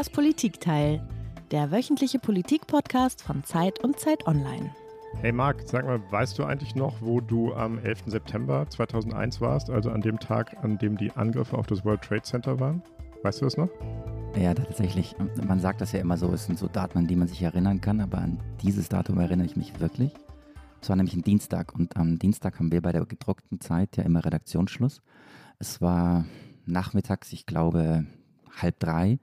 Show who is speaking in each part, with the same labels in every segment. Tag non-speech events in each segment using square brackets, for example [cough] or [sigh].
Speaker 1: Das Politikteil, der wöchentliche Politik-Podcast von Zeit und Zeit Online.
Speaker 2: Hey Marc, sag mal, weißt du eigentlich noch, wo du am 11. September 2001 warst, also an dem Tag, an dem die Angriffe auf das World Trade Center waren? Weißt du das noch?
Speaker 3: Ja, tatsächlich. Man sagt das ja immer so, es sind so Daten, an die man sich erinnern kann, aber an dieses Datum erinnere ich mich wirklich. Es war nämlich ein Dienstag und am Dienstag haben wir bei der gedruckten Zeit ja immer Redaktionsschluss. Es war nachmittags, ich glaube, halb drei,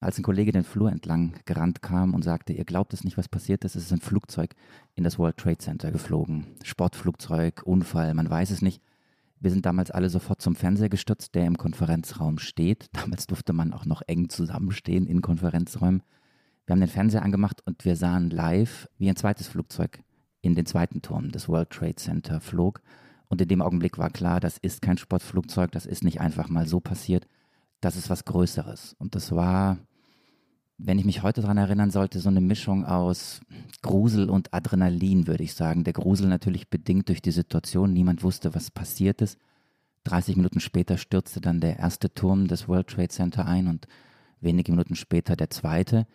Speaker 3: als ein Kollege den Flur entlang gerannt kam und sagte, ihr glaubt es nicht, was passiert ist, es ist ein Flugzeug in das World Trade Center geflogen. Sportflugzeug, Unfall, man weiß es nicht. Wir sind damals alle sofort zum Fernseher gestürzt, der im Konferenzraum steht. [laughs] Damals durfte man auch noch eng zusammenstehen in Konferenzräumen. Wir haben den Fernseher angemacht und wir sahen live, wie ein zweites Flugzeug in den zweiten Turm des World Trade Center flog. Und in dem Augenblick war klar, das ist kein Sportflugzeug, das ist nicht einfach mal so passiert, das ist was Größeres. Und das war, wenn ich mich heute daran erinnern sollte, so eine Mischung aus Grusel und Adrenalin, würde ich sagen. Der Grusel natürlich bedingt durch die Situation. Niemand wusste, was passiert ist. 30 Minuten später stürzte dann der erste Turm des World Trade Center ein und wenige Minuten später der zweite.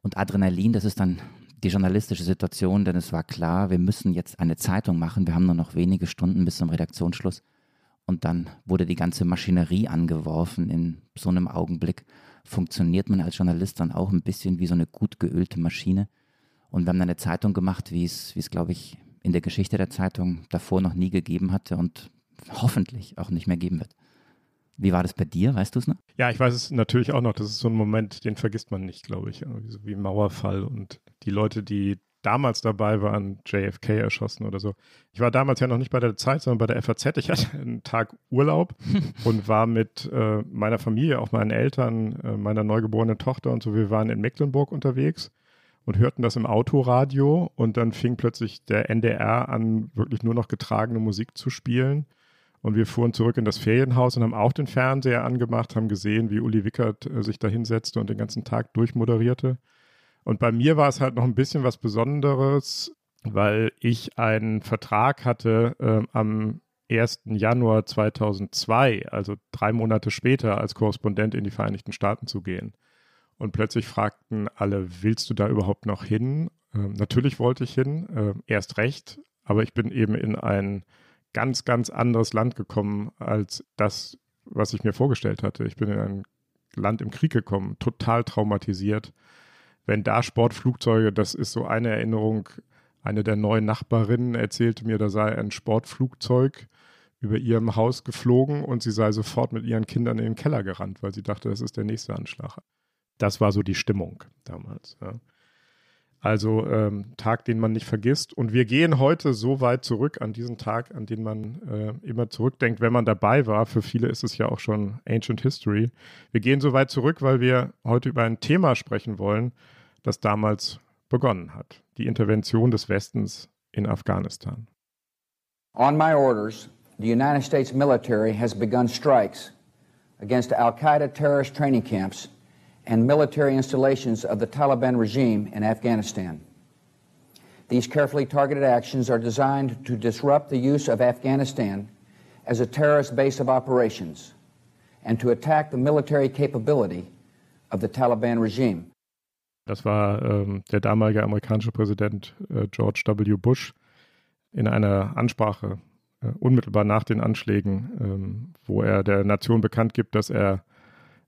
Speaker 3: Und Adrenalin, das ist dann die journalistische Situation, denn es war klar, wir müssen jetzt eine Zeitung machen. Wir haben nur noch wenige Stunden bis zum Redaktionsschluss. Und dann wurde die ganze Maschinerie angeworfen. In so einem Augenblick funktioniert man als Journalist dann auch ein bisschen wie so eine gut geölte Maschine. Und wir haben dann eine Zeitung gemacht, wie es, wie es, glaube ich, in der Geschichte der Zeitung davor noch nie gegeben hatte und hoffentlich auch nicht mehr geben wird. Wie war das bei dir? Weißt du es noch?
Speaker 2: Ja, ich weiß es natürlich auch noch. Das ist so ein Moment, den vergisst man nicht, glaube ich. So wie Mauerfall und die Leute, die damals dabei waren, JFK erschossen oder so. Ich war damals ja noch nicht bei der Zeit, sondern bei der FAZ. Ich hatte [laughs] einen Tag Urlaub [laughs] und war mit äh, meiner Familie, auch meinen Eltern, äh, meiner neugeborenen Tochter und so. Wir waren in Mecklenburg unterwegs und hörten das im Autoradio und dann fing plötzlich der NDR an, wirklich nur noch getragene Musik zu spielen. Und wir fuhren zurück in das Ferienhaus und haben auch den Fernseher angemacht, haben gesehen, wie Uli Wickert äh, sich da hinsetzte und den ganzen Tag durchmoderierte. Und bei mir war es halt noch ein bisschen was Besonderes, weil ich einen Vertrag hatte äh, am 1. Januar 2002, also drei Monate später, als Korrespondent in die Vereinigten Staaten zu gehen. Und plötzlich fragten alle, willst du da überhaupt noch hin? Ähm, natürlich wollte ich hin, äh, erst recht, aber ich bin eben in ein ganz, ganz anderes Land gekommen als das, was ich mir vorgestellt hatte. Ich bin in ein Land im Krieg gekommen, total traumatisiert wenn da Sportflugzeuge, das ist so eine Erinnerung, eine der neuen Nachbarinnen erzählte mir, da sei ein Sportflugzeug über ihrem Haus geflogen und sie sei sofort mit ihren Kindern in den Keller gerannt, weil sie dachte, das ist der nächste Anschlag. Das war so die Stimmung damals. Ja. Also ähm, Tag, den man nicht vergisst. Und wir gehen heute so weit zurück an diesen Tag, an den man äh, immer zurückdenkt, wenn man dabei war. Für viele ist es ja auch schon Ancient History. Wir gehen so weit zurück, weil wir heute über ein Thema sprechen wollen, das damals begonnen hat. Die Intervention des Westens in Afghanistan.
Speaker 4: On my orders, the United States military has begun strikes against Al-Qaeda terrorist training camps and military installations of the Taliban regime in Afghanistan. These carefully targeted actions are designed to disrupt the use of Afghanistan as a terrorist base of operations and to attack the military capability of the Taliban regime.
Speaker 2: Das war ähm, der damalige amerikanische Präsident äh, George W. Bush in einer Ansprache äh, unmittelbar nach den Anschlägen, ähm, wo er der Nation bekannt gibt, dass er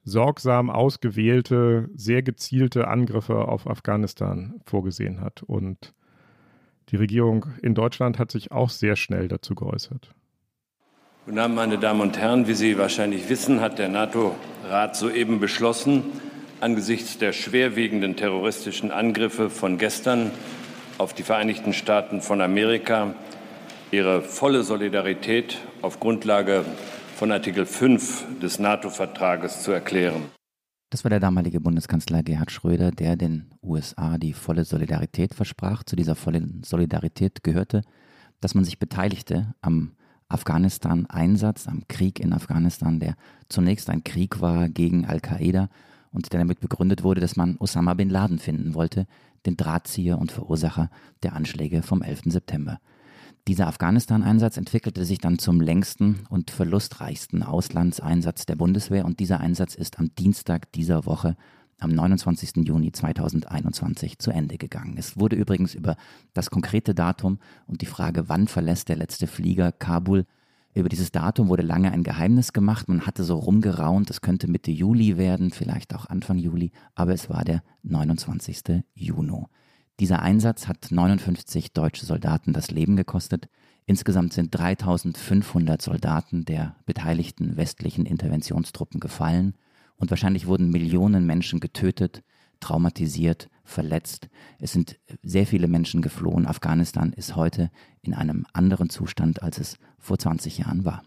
Speaker 2: sorgsam ausgewählte, sehr gezielte Angriffe auf Afghanistan vorgesehen hat. Und die Regierung in Deutschland hat sich auch sehr schnell dazu geäußert.
Speaker 5: Guten Abend, meine Damen und Herren. Wie Sie wahrscheinlich wissen, hat der NATO-Rat soeben beschlossen, angesichts der schwerwiegenden terroristischen Angriffe von gestern auf die Vereinigten Staaten von Amerika ihre volle Solidarität auf Grundlage von Artikel 5 des NATO-Vertrages zu erklären.
Speaker 3: Das war der damalige Bundeskanzler Gerhard Schröder, der den USA die volle Solidarität versprach. Zu dieser vollen Solidarität gehörte, dass man sich beteiligte am Afghanistan-Einsatz, am Krieg in Afghanistan, der zunächst ein Krieg war gegen Al-Qaida und der damit begründet wurde, dass man Osama bin Laden finden wollte, den Drahtzieher und Verursacher der Anschläge vom 11. September. Dieser Afghanistan-Einsatz entwickelte sich dann zum längsten und verlustreichsten Auslandseinsatz der Bundeswehr und dieser Einsatz ist am Dienstag dieser Woche am 29. Juni 2021 zu Ende gegangen. Es wurde übrigens über das konkrete Datum und die Frage, wann verlässt der letzte Flieger Kabul, über dieses Datum wurde lange ein Geheimnis gemacht. Man hatte so rumgeraunt, es könnte Mitte Juli werden, vielleicht auch Anfang Juli, aber es war der 29. Juni. Dieser Einsatz hat 59 deutsche Soldaten das Leben gekostet. Insgesamt sind 3500 Soldaten der beteiligten westlichen Interventionstruppen gefallen und wahrscheinlich wurden Millionen Menschen getötet, traumatisiert, verletzt. Es sind sehr viele Menschen geflohen. Afghanistan ist heute in einem anderen Zustand, als es vor 20 Jahren war.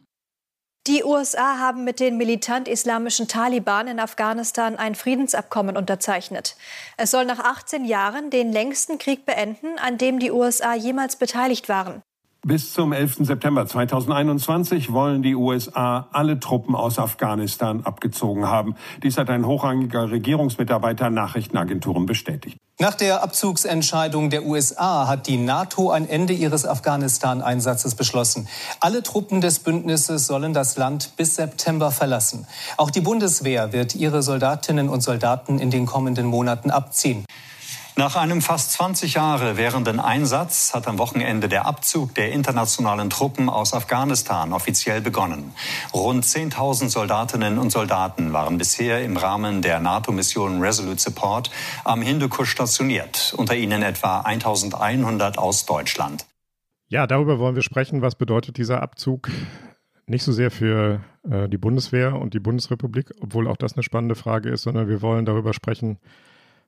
Speaker 6: Die USA haben mit den militant-islamischen Taliban in Afghanistan ein Friedensabkommen unterzeichnet. Es soll nach 18 Jahren den längsten Krieg beenden, an dem die USA jemals beteiligt waren.
Speaker 7: Bis zum 11. September 2021 wollen die USA alle Truppen aus Afghanistan abgezogen haben. Dies hat ein hochrangiger Regierungsmitarbeiter Nachrichtenagenturen bestätigt.
Speaker 8: Nach der Abzugsentscheidung der USA hat die NATO ein Ende ihres Afghanistan-Einsatzes beschlossen. Alle Truppen des Bündnisses sollen das Land bis September verlassen. Auch die Bundeswehr wird ihre Soldatinnen und Soldaten in den kommenden Monaten abziehen.
Speaker 9: Nach einem fast 20 Jahre währenden Einsatz hat am Wochenende der Abzug der internationalen Truppen aus Afghanistan offiziell begonnen. Rund 10.000 Soldatinnen und Soldaten waren bisher im Rahmen der NATO-Mission Resolute Support am Hindukusch stationiert, unter ihnen etwa 1.100 aus Deutschland.
Speaker 2: Ja, darüber wollen wir sprechen. Was bedeutet dieser Abzug? Nicht so sehr für äh, die Bundeswehr und die Bundesrepublik, obwohl auch das eine spannende Frage ist, sondern wir wollen darüber sprechen,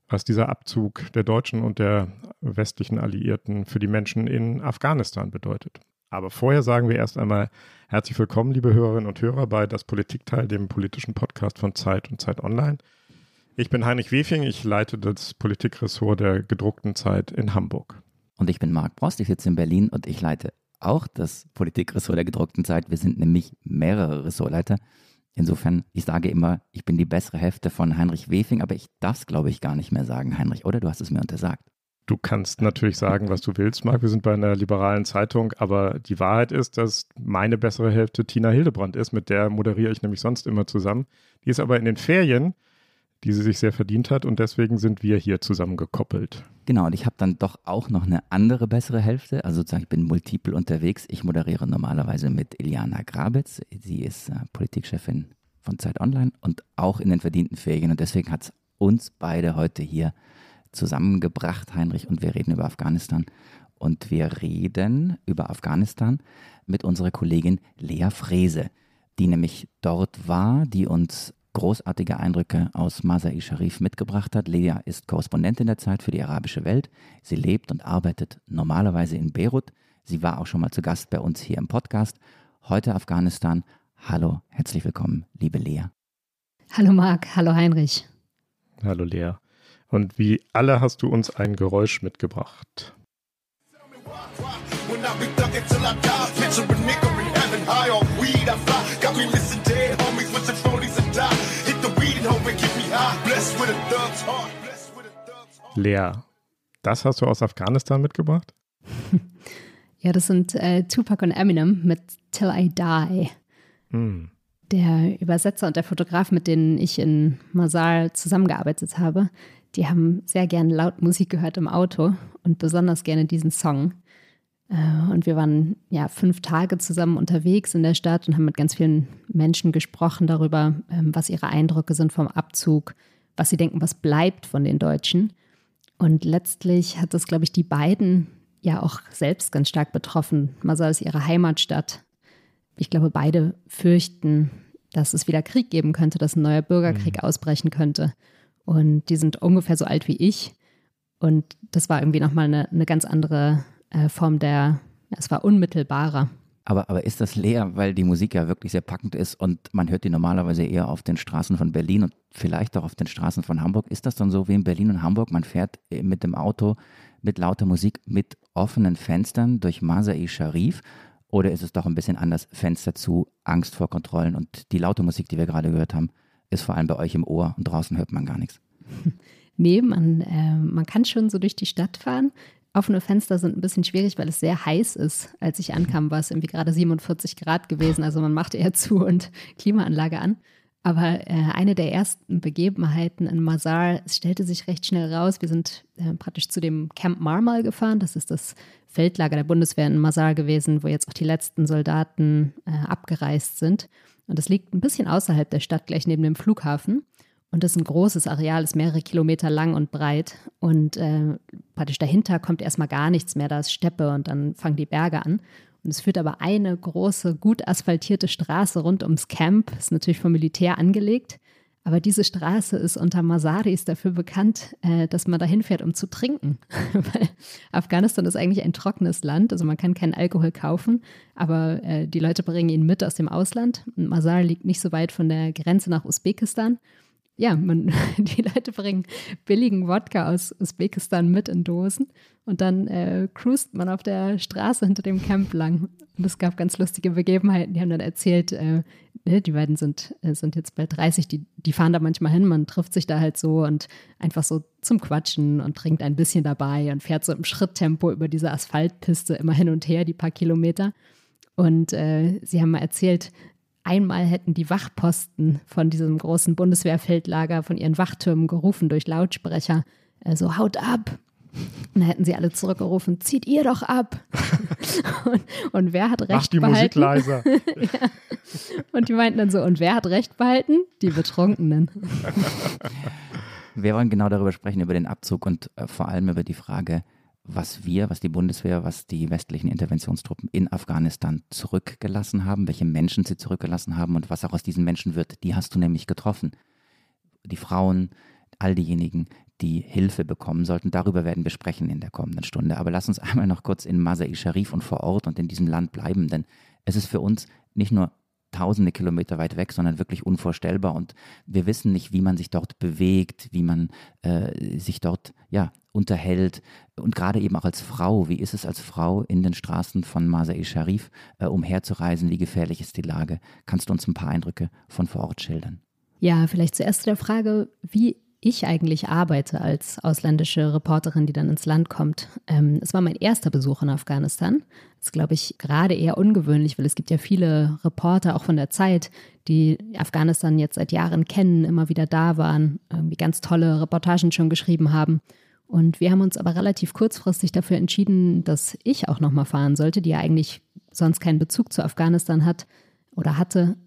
Speaker 2: was dieser Abzug der Deutschen und der westlichen Alliierten für die Menschen in Afghanistan bedeutet. Aber vorher sagen wir erst einmal herzlich willkommen, liebe Hörerinnen und Hörer, bei Das Politikteil, dem politischen Podcast von Zeit und Zeit Online. Ich bin Heinrich Wefing, ich leite das Politikressort der gedruckten Zeit in Hamburg.
Speaker 3: Und ich bin Marc Brost, ich sitze in Berlin und ich leite auch das Politikressort der gedruckten Zeit. Wir sind nämlich mehrere Ressortleiter. Insofern, ich sage immer, ich bin die bessere Hälfte von Heinrich Wefing, aber ich darf es, glaube ich, gar nicht mehr sagen, Heinrich, oder? Du hast es mir untersagt.
Speaker 2: Du kannst natürlich sagen, was du willst, Marc. Wir sind bei einer liberalen Zeitung, aber die Wahrheit ist, dass meine bessere Hälfte Tina Hildebrand ist. Mit der moderiere ich nämlich sonst immer zusammen. Die ist aber in den Ferien die sie sich sehr verdient hat und deswegen sind wir hier zusammengekoppelt.
Speaker 3: Genau, und ich habe dann doch auch noch eine andere bessere Hälfte. Also sozusagen, ich bin multiple unterwegs. Ich moderiere normalerweise mit Iliana Grabitz. Sie ist äh, Politikchefin von Zeit Online und auch in den verdienten Ferien. Und deswegen hat es uns beide heute hier zusammengebracht, Heinrich, und wir reden über Afghanistan. Und wir reden über Afghanistan mit unserer Kollegin Lea Frese, die nämlich dort war, die uns großartige Eindrücke aus Masai Sharif mitgebracht hat. Lea ist Korrespondentin der Zeit für die arabische Welt. Sie lebt und arbeitet normalerweise in Beirut. Sie war auch schon mal zu Gast bei uns hier im Podcast. Heute Afghanistan. Hallo, herzlich willkommen, liebe Lea.
Speaker 10: Hallo Marc, hallo Heinrich.
Speaker 2: Hallo Lea. Und wie alle hast du uns ein Geräusch mitgebracht. When I be thugging till I die, picture a nigga in heaven, high on weed, I fly, got me Lea, das hast du aus Afghanistan mitgebracht? [laughs]
Speaker 10: ja, das sind äh, Tupac und Eminem mit Till I Die. Mm. Der Übersetzer und der Fotograf, mit denen ich in Masal zusammengearbeitet habe, die haben sehr gerne laut Musik gehört im Auto und besonders gerne diesen Song. Äh, und wir waren ja fünf Tage zusammen unterwegs in der Stadt und haben mit ganz vielen Menschen gesprochen darüber, ähm, was ihre Eindrücke sind vom Abzug, was sie denken, was bleibt von den Deutschen. Und letztlich hat das, glaube ich, die beiden ja auch selbst ganz stark betroffen. Masal ist ihre Heimatstadt. Ich glaube, beide fürchten, dass es wieder Krieg geben könnte, dass ein neuer Bürgerkrieg mhm. ausbrechen könnte. Und die sind ungefähr so alt wie ich. Und das war irgendwie nochmal eine, eine ganz andere äh, Form der, es war unmittelbarer.
Speaker 3: Aber, aber ist das leer, weil die Musik ja wirklich sehr packend ist und man hört die normalerweise eher auf den Straßen von Berlin und vielleicht auch auf den Straßen von Hamburg? Ist das dann so wie in Berlin und Hamburg? Man fährt äh, mit dem Auto mit lauter Musik, mit offenen Fenstern durch Masai Sharif? Oder ist es doch ein bisschen anders? Fenster zu, Angst vor Kontrollen und die laute Musik, die wir gerade gehört haben, ist vor allem bei euch im Ohr und draußen hört man gar nichts. [laughs]
Speaker 10: Nee, man, äh, man kann schon so durch die Stadt fahren. Offene Fenster sind ein bisschen schwierig, weil es sehr heiß ist. Als ich ankam, war es irgendwie gerade 47 Grad gewesen. Also man macht eher [laughs] zu und Klimaanlage an. Aber äh, eine der ersten Begebenheiten in Mazar, es stellte sich recht schnell raus, wir sind äh, praktisch zu dem Camp Marmal gefahren, das ist das Feldlager der Bundeswehr in Mazar gewesen, wo jetzt auch die letzten Soldaten äh, abgereist sind. Und das liegt ein bisschen außerhalb der Stadt, gleich neben dem Flughafen. Und das ist ein großes Areal, ist mehrere Kilometer lang und breit. Und äh, praktisch dahinter kommt erstmal gar nichts mehr, da ist Steppe und dann fangen die Berge an. Und es führt aber eine große, gut asphaltierte Straße rund ums Camp. Ist natürlich vom Militär angelegt. Aber diese Straße ist unter Masaris dafür bekannt, äh, dass man da hinfährt, um zu trinken. [laughs] Weil Afghanistan ist eigentlich ein trockenes Land, also man kann keinen Alkohol kaufen, aber äh, die Leute bringen ihn mit aus dem Ausland. Und Masar liegt nicht so weit von der Grenze nach Usbekistan ja, man, [laughs] die Leute bringen billigen Wodka aus Usbekistan mit in Dosen und dann äh, cruist man auf der Straße hinter dem Camp lang. Und es gab ganz lustige Begebenheiten. Die haben dann erzählt, äh, ne, die beiden sind, äh, sind jetzt bald 30, die, die fahren da manchmal hin, man trifft sich da halt so und einfach so zum Quatschen und trinkt ein bisschen dabei und fährt so im Schritttempo über diese Asphaltpiste immer hin und her, die paar Kilometer. Und äh, sie haben mal erzählt, Einmal hätten die Wachposten von diesem großen Bundeswehrfeldlager von ihren Wachtürmen gerufen durch Lautsprecher, äh, so haut ab. Und dann hätten sie alle zurückgerufen, zieht ihr doch ab. [laughs] und, und, wer hat recht Mach die behalten? Musik leiser. [laughs] ja. Und die meinten dann so, und wer hat recht behalten? Die Betrunkenen.
Speaker 3: Wir wollen genau darüber sprechen, über den Abzug und äh, vor allem über die Frage, was wir, was die Bundeswehr, was die westlichen Interventionstruppen in Afghanistan zurückgelassen haben, welche Menschen sie zurückgelassen haben und was auch aus diesen Menschen wird, die hast du nämlich getroffen. Die Frauen, all diejenigen, die Hilfe bekommen sollten. Darüber werden wir sprechen in der kommenden Stunde. Aber lass uns einmal noch kurz in Masai Sharif und vor Ort und in diesem Land bleiben, denn es ist für uns nicht nur tausende Kilometer weit weg, sondern wirklich unvorstellbar. Und wir wissen nicht, wie man sich dort bewegt, wie man äh, sich dort ja, unterhält. Und gerade eben auch als Frau, wie ist es als Frau in den Straßen von Masai Sharif äh, umherzureisen? Wie gefährlich ist die Lage? Kannst du uns ein paar Eindrücke von vor Ort schildern?
Speaker 10: Ja, vielleicht zuerst zu der Frage, wie ich eigentlich arbeite als ausländische Reporterin, die dann ins Land kommt. Ähm, es war mein erster Besuch in Afghanistan. Das ist, glaube ich, gerade eher ungewöhnlich, weil es gibt ja viele Reporter, auch von der Zeit, die Afghanistan jetzt seit Jahren kennen, immer wieder da waren, irgendwie ganz tolle Reportagen schon geschrieben haben. Und wir haben uns aber relativ kurzfristig dafür entschieden, dass ich auch nochmal fahren sollte, die ja eigentlich sonst keinen Bezug zu Afghanistan hat oder hatte.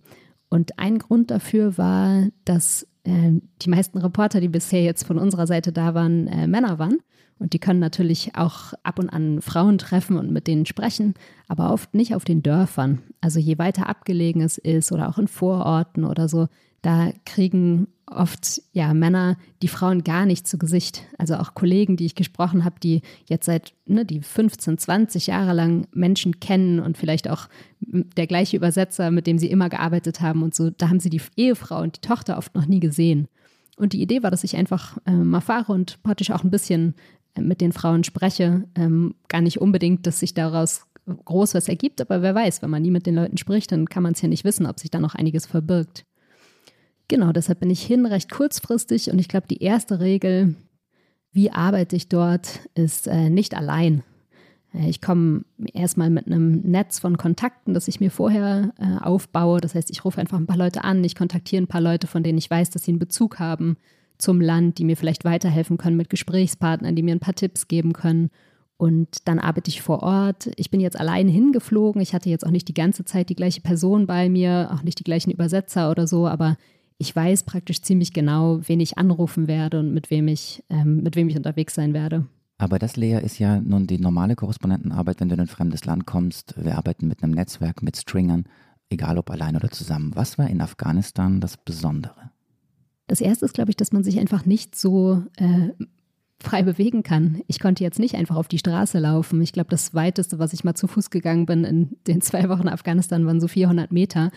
Speaker 10: Und ein Grund dafür war, dass äh, die meisten Reporter, die bisher jetzt von unserer Seite da waren, äh, Männer waren. Und die können natürlich auch ab und an Frauen treffen und mit denen sprechen, aber oft nicht auf den Dörfern. Also je weiter abgelegen es ist oder auch in Vororten oder so, da kriegen oft ja Männer die Frauen gar nicht zu Gesicht. Also auch Kollegen, die ich gesprochen habe, die jetzt seit ne, die 15, 20 Jahre lang Menschen kennen und vielleicht auch der gleiche Übersetzer, mit dem sie immer gearbeitet haben und so, da haben sie die Ehefrau und die Tochter oft noch nie gesehen. Und die Idee war, dass ich einfach äh, mal fahre und praktisch auch ein bisschen äh, mit den Frauen spreche. Ähm, gar nicht unbedingt, dass sich daraus groß was ergibt, aber wer weiß, wenn man nie mit den Leuten spricht, dann kann man es ja nicht wissen, ob sich da noch einiges verbirgt. Genau, deshalb bin ich hin recht kurzfristig und ich glaube, die erste Regel, wie arbeite ich dort, ist äh, nicht allein. Äh, ich komme erstmal mit einem Netz von Kontakten, das ich mir vorher äh, aufbaue. Das heißt, ich rufe einfach ein paar Leute an, ich kontaktiere ein paar Leute, von denen ich weiß, dass sie einen Bezug haben zum Land, die mir vielleicht weiterhelfen können mit Gesprächspartnern, die mir ein paar Tipps geben können. Und dann arbeite ich vor Ort. Ich bin jetzt allein hingeflogen. Ich hatte jetzt auch nicht die ganze Zeit die gleiche Person bei mir, auch nicht die gleichen Übersetzer oder so, aber ich weiß praktisch ziemlich genau, wen ich anrufen werde und mit wem ich, ähm, mit wem ich unterwegs sein werde.
Speaker 3: Aber das, Lea, ist ja nun die normale Korrespondentenarbeit, wenn du in ein fremdes Land kommst. Wir arbeiten mit einem Netzwerk, mit Stringern, egal ob allein oder zusammen. Was war in Afghanistan das Besondere?
Speaker 10: Das erste ist, glaube ich, dass man sich einfach nicht so äh, frei bewegen kann. Ich konnte jetzt nicht einfach auf die Straße laufen. Ich glaube, das weiteste, was ich mal zu Fuß gegangen bin in den zwei Wochen Afghanistan, waren so 400 Meter.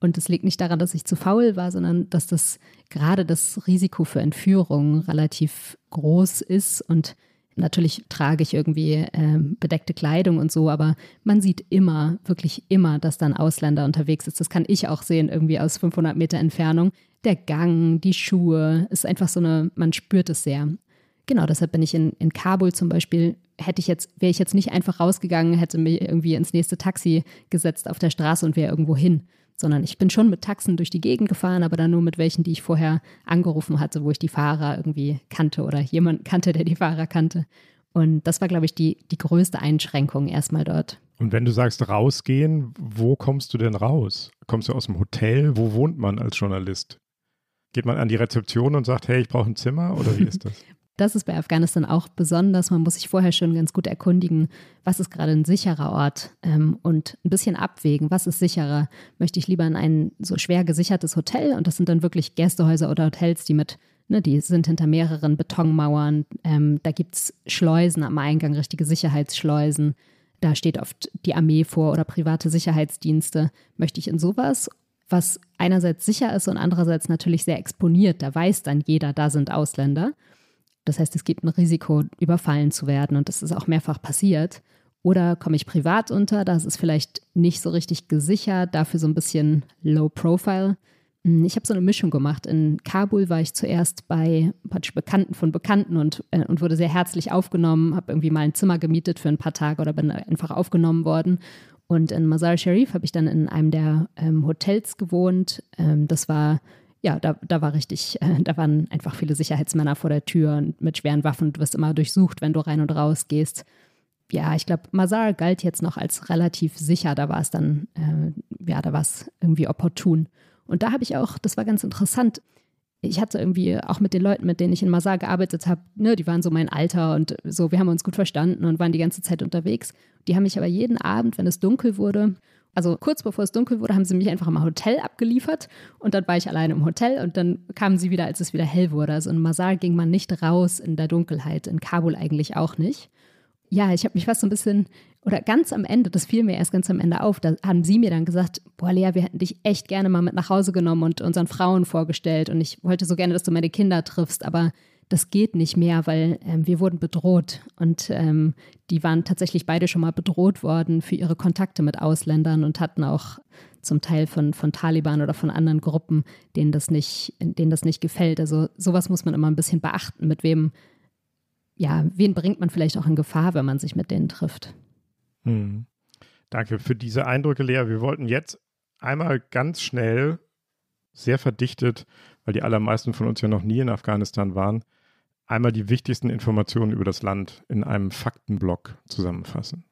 Speaker 10: Und es liegt nicht daran, dass ich zu faul war, sondern dass das gerade das Risiko für Entführung relativ groß ist. Und natürlich trage ich irgendwie äh, bedeckte Kleidung und so, aber man sieht immer, wirklich immer, dass da ein Ausländer unterwegs ist. Das kann ich auch sehen, irgendwie aus 500 Meter Entfernung. Der Gang, die Schuhe, ist einfach so eine, man spürt es sehr. Genau, deshalb bin ich in, in Kabul zum Beispiel hätte ich jetzt, wäre ich jetzt nicht einfach rausgegangen, hätte mich irgendwie ins nächste Taxi gesetzt auf der Straße und wäre irgendwo hin. Sondern ich bin schon mit Taxen durch die Gegend gefahren, aber dann nur mit welchen, die ich vorher angerufen hatte, wo ich die Fahrer irgendwie kannte oder jemand kannte, der die Fahrer kannte. Und das war, glaube ich, die, die größte Einschränkung erstmal dort.
Speaker 2: Und wenn du sagst rausgehen, wo kommst du denn raus? Kommst du aus dem Hotel? Wo wohnt man als Journalist? Geht man an die Rezeption und sagt, hey, ich brauche ein Zimmer oder wie ist das? [laughs]
Speaker 10: Das ist bei Afghanistan auch besonders. Man muss sich vorher schon ganz gut erkundigen, was ist gerade ein sicherer Ort ähm, und ein bisschen abwägen, was ist sicherer. Möchte ich lieber in ein so schwer gesichertes Hotel und das sind dann wirklich Gästehäuser oder Hotels, die mit, ne, die sind hinter mehreren Betonmauern. Ähm, da gibt es Schleusen am Eingang, richtige Sicherheitsschleusen. Da steht oft die Armee vor oder private Sicherheitsdienste. Möchte ich in sowas was einerseits sicher ist und andererseits natürlich sehr exponiert. Da weiß dann jeder, da sind Ausländer. Das heißt, es gibt ein Risiko, überfallen zu werden und das ist auch mehrfach passiert. Oder komme ich privat unter, das ist vielleicht nicht so richtig gesichert, dafür so ein bisschen low profile. Hm, ich habe so eine Mischung gemacht. In Kabul war ich zuerst bei Bekannten von Bekannten und, äh, und wurde sehr herzlich aufgenommen, habe irgendwie mal ein Zimmer gemietet für ein paar Tage oder bin einfach aufgenommen worden. Und in Mazar Sharif habe ich dann in einem der ähm, Hotels gewohnt. Ähm, das war, ja, da, da war richtig, äh, da waren einfach viele Sicherheitsmänner vor der Tür mit schweren Waffen. Du wirst immer durchsucht, wenn du rein und raus gehst. Ja, ich glaube, Mazar galt jetzt noch als relativ sicher. Da war es dann, äh, ja, da war es irgendwie opportun. Und da habe ich auch, das war ganz interessant, ich hatte irgendwie auch mit den Leuten, mit denen ich in Masar gearbeitet habe, ne, die waren so mein Alter und so, wir haben uns gut verstanden und waren die ganze Zeit unterwegs. Die haben mich aber jeden Abend, wenn es dunkel wurde, also kurz bevor es dunkel wurde, haben sie mich einfach im Hotel abgeliefert und dann war ich alleine im Hotel und dann kamen sie wieder, als es wieder hell wurde. Also in Masar ging man nicht raus in der Dunkelheit, in Kabul eigentlich auch nicht. Ja, ich habe mich fast so ein bisschen oder ganz am Ende, das fiel mir erst ganz am Ende auf, da haben sie mir dann gesagt, boah Lea, wir hätten dich echt gerne mal mit nach Hause genommen und unseren Frauen vorgestellt und ich wollte so gerne, dass du meine Kinder triffst, aber das geht nicht mehr, weil ähm, wir wurden bedroht und ähm, die waren tatsächlich beide schon mal bedroht worden für ihre Kontakte mit Ausländern und hatten auch zum Teil von, von Taliban oder von anderen Gruppen, denen das nicht, denen das nicht gefällt. Also sowas muss man immer ein bisschen beachten, mit wem, ja, wen bringt man vielleicht auch in Gefahr, wenn man sich mit denen trifft.
Speaker 2: Hm. Danke für diese Eindrücke, Lea. Wir wollten jetzt einmal ganz schnell, sehr verdichtet, weil die allermeisten von uns ja noch nie in Afghanistan waren, einmal die wichtigsten Informationen über das Land in einem Faktenblock zusammenfassen.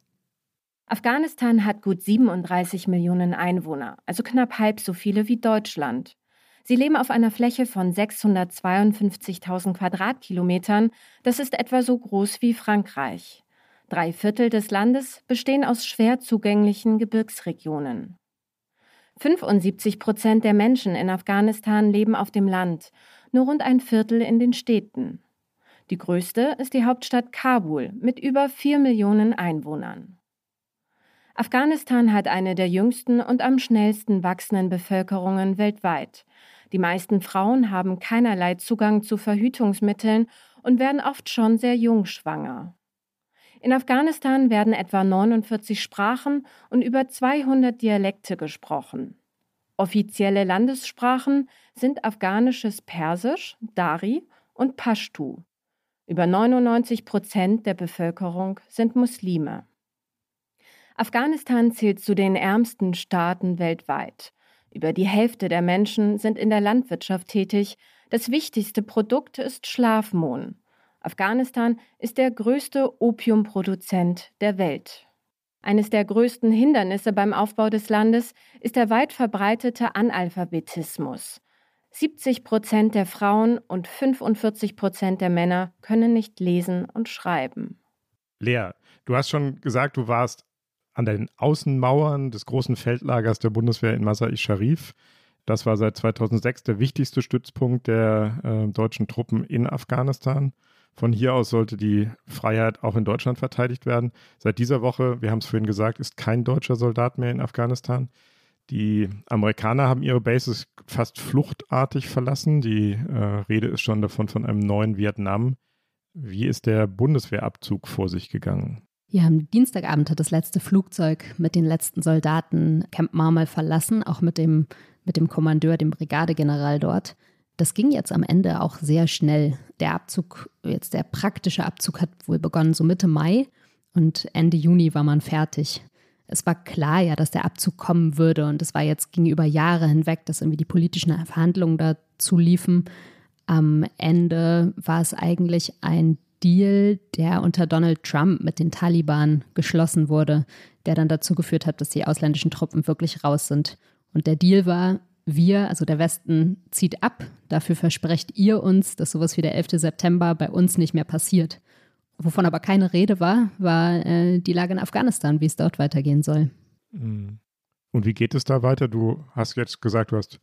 Speaker 11: Afghanistan hat gut 37 Millionen Einwohner, also knapp halb so viele wie Deutschland. Sie leben auf einer Fläche von 652.000 Quadratkilometern. Das ist etwa so groß wie Frankreich. Drei Viertel des Landes bestehen aus schwer zugänglichen Gebirgsregionen. 75 Prozent der Menschen in Afghanistan leben auf dem Land, nur rund ein Viertel in den Städten. Die größte ist die Hauptstadt Kabul mit über vier Millionen Einwohnern. Afghanistan hat eine der jüngsten und am schnellsten wachsenden Bevölkerungen weltweit. Die meisten Frauen haben keinerlei Zugang zu Verhütungsmitteln und werden oft schon sehr jung schwanger. In Afghanistan werden etwa 49 Sprachen und über 200 Dialekte gesprochen. Offizielle Landessprachen sind afghanisches Persisch, Dari und Pashtu. Über 99 Prozent der Bevölkerung sind Muslime. Afghanistan zählt zu den ärmsten Staaten weltweit. Über die Hälfte der Menschen sind in der Landwirtschaft tätig. Das wichtigste Produkt ist Schlafmohn. Afghanistan ist der größte Opiumproduzent der Welt. Eines der größten Hindernisse beim Aufbau des Landes ist der weit verbreitete Analphabetismus. 70 Prozent der Frauen und 45 Prozent der Männer können nicht lesen und schreiben.
Speaker 2: Lea, du hast schon gesagt, du warst an den Außenmauern des großen Feldlagers der Bundeswehr in Masai Sharif. Das war seit 2006 der wichtigste Stützpunkt der äh, deutschen Truppen in Afghanistan. Von hier aus sollte die Freiheit auch in Deutschland verteidigt werden. Seit dieser Woche, wir haben es vorhin gesagt, ist kein deutscher Soldat mehr in Afghanistan. Die Amerikaner haben ihre Bases fast fluchtartig verlassen. Die äh, Rede ist schon davon von einem neuen Vietnam. Wie ist der Bundeswehrabzug vor sich gegangen?
Speaker 10: Ja, am Dienstagabend hat das letzte Flugzeug mit den letzten Soldaten Camp Marmal verlassen, auch mit dem, mit dem Kommandeur, dem Brigadegeneral dort. Das ging jetzt am Ende auch sehr schnell. Der Abzug, jetzt der praktische Abzug hat wohl begonnen, so Mitte Mai und Ende Juni war man fertig. Es war klar ja, dass der Abzug kommen würde und es war jetzt ging über Jahre hinweg, dass irgendwie die politischen Verhandlungen dazu liefen. Am Ende war es eigentlich ein Deal, der unter Donald Trump mit den Taliban geschlossen wurde, der dann dazu geführt hat, dass die ausländischen Truppen wirklich raus sind. Und der Deal war, wir, also der Westen, zieht ab. Dafür versprecht ihr uns, dass sowas wie der 11. September bei uns nicht mehr passiert. Wovon aber keine Rede war, war äh, die Lage in Afghanistan, wie es dort weitergehen soll.
Speaker 2: Mhm. Und wie geht es da weiter? Du hast jetzt gesagt, du hast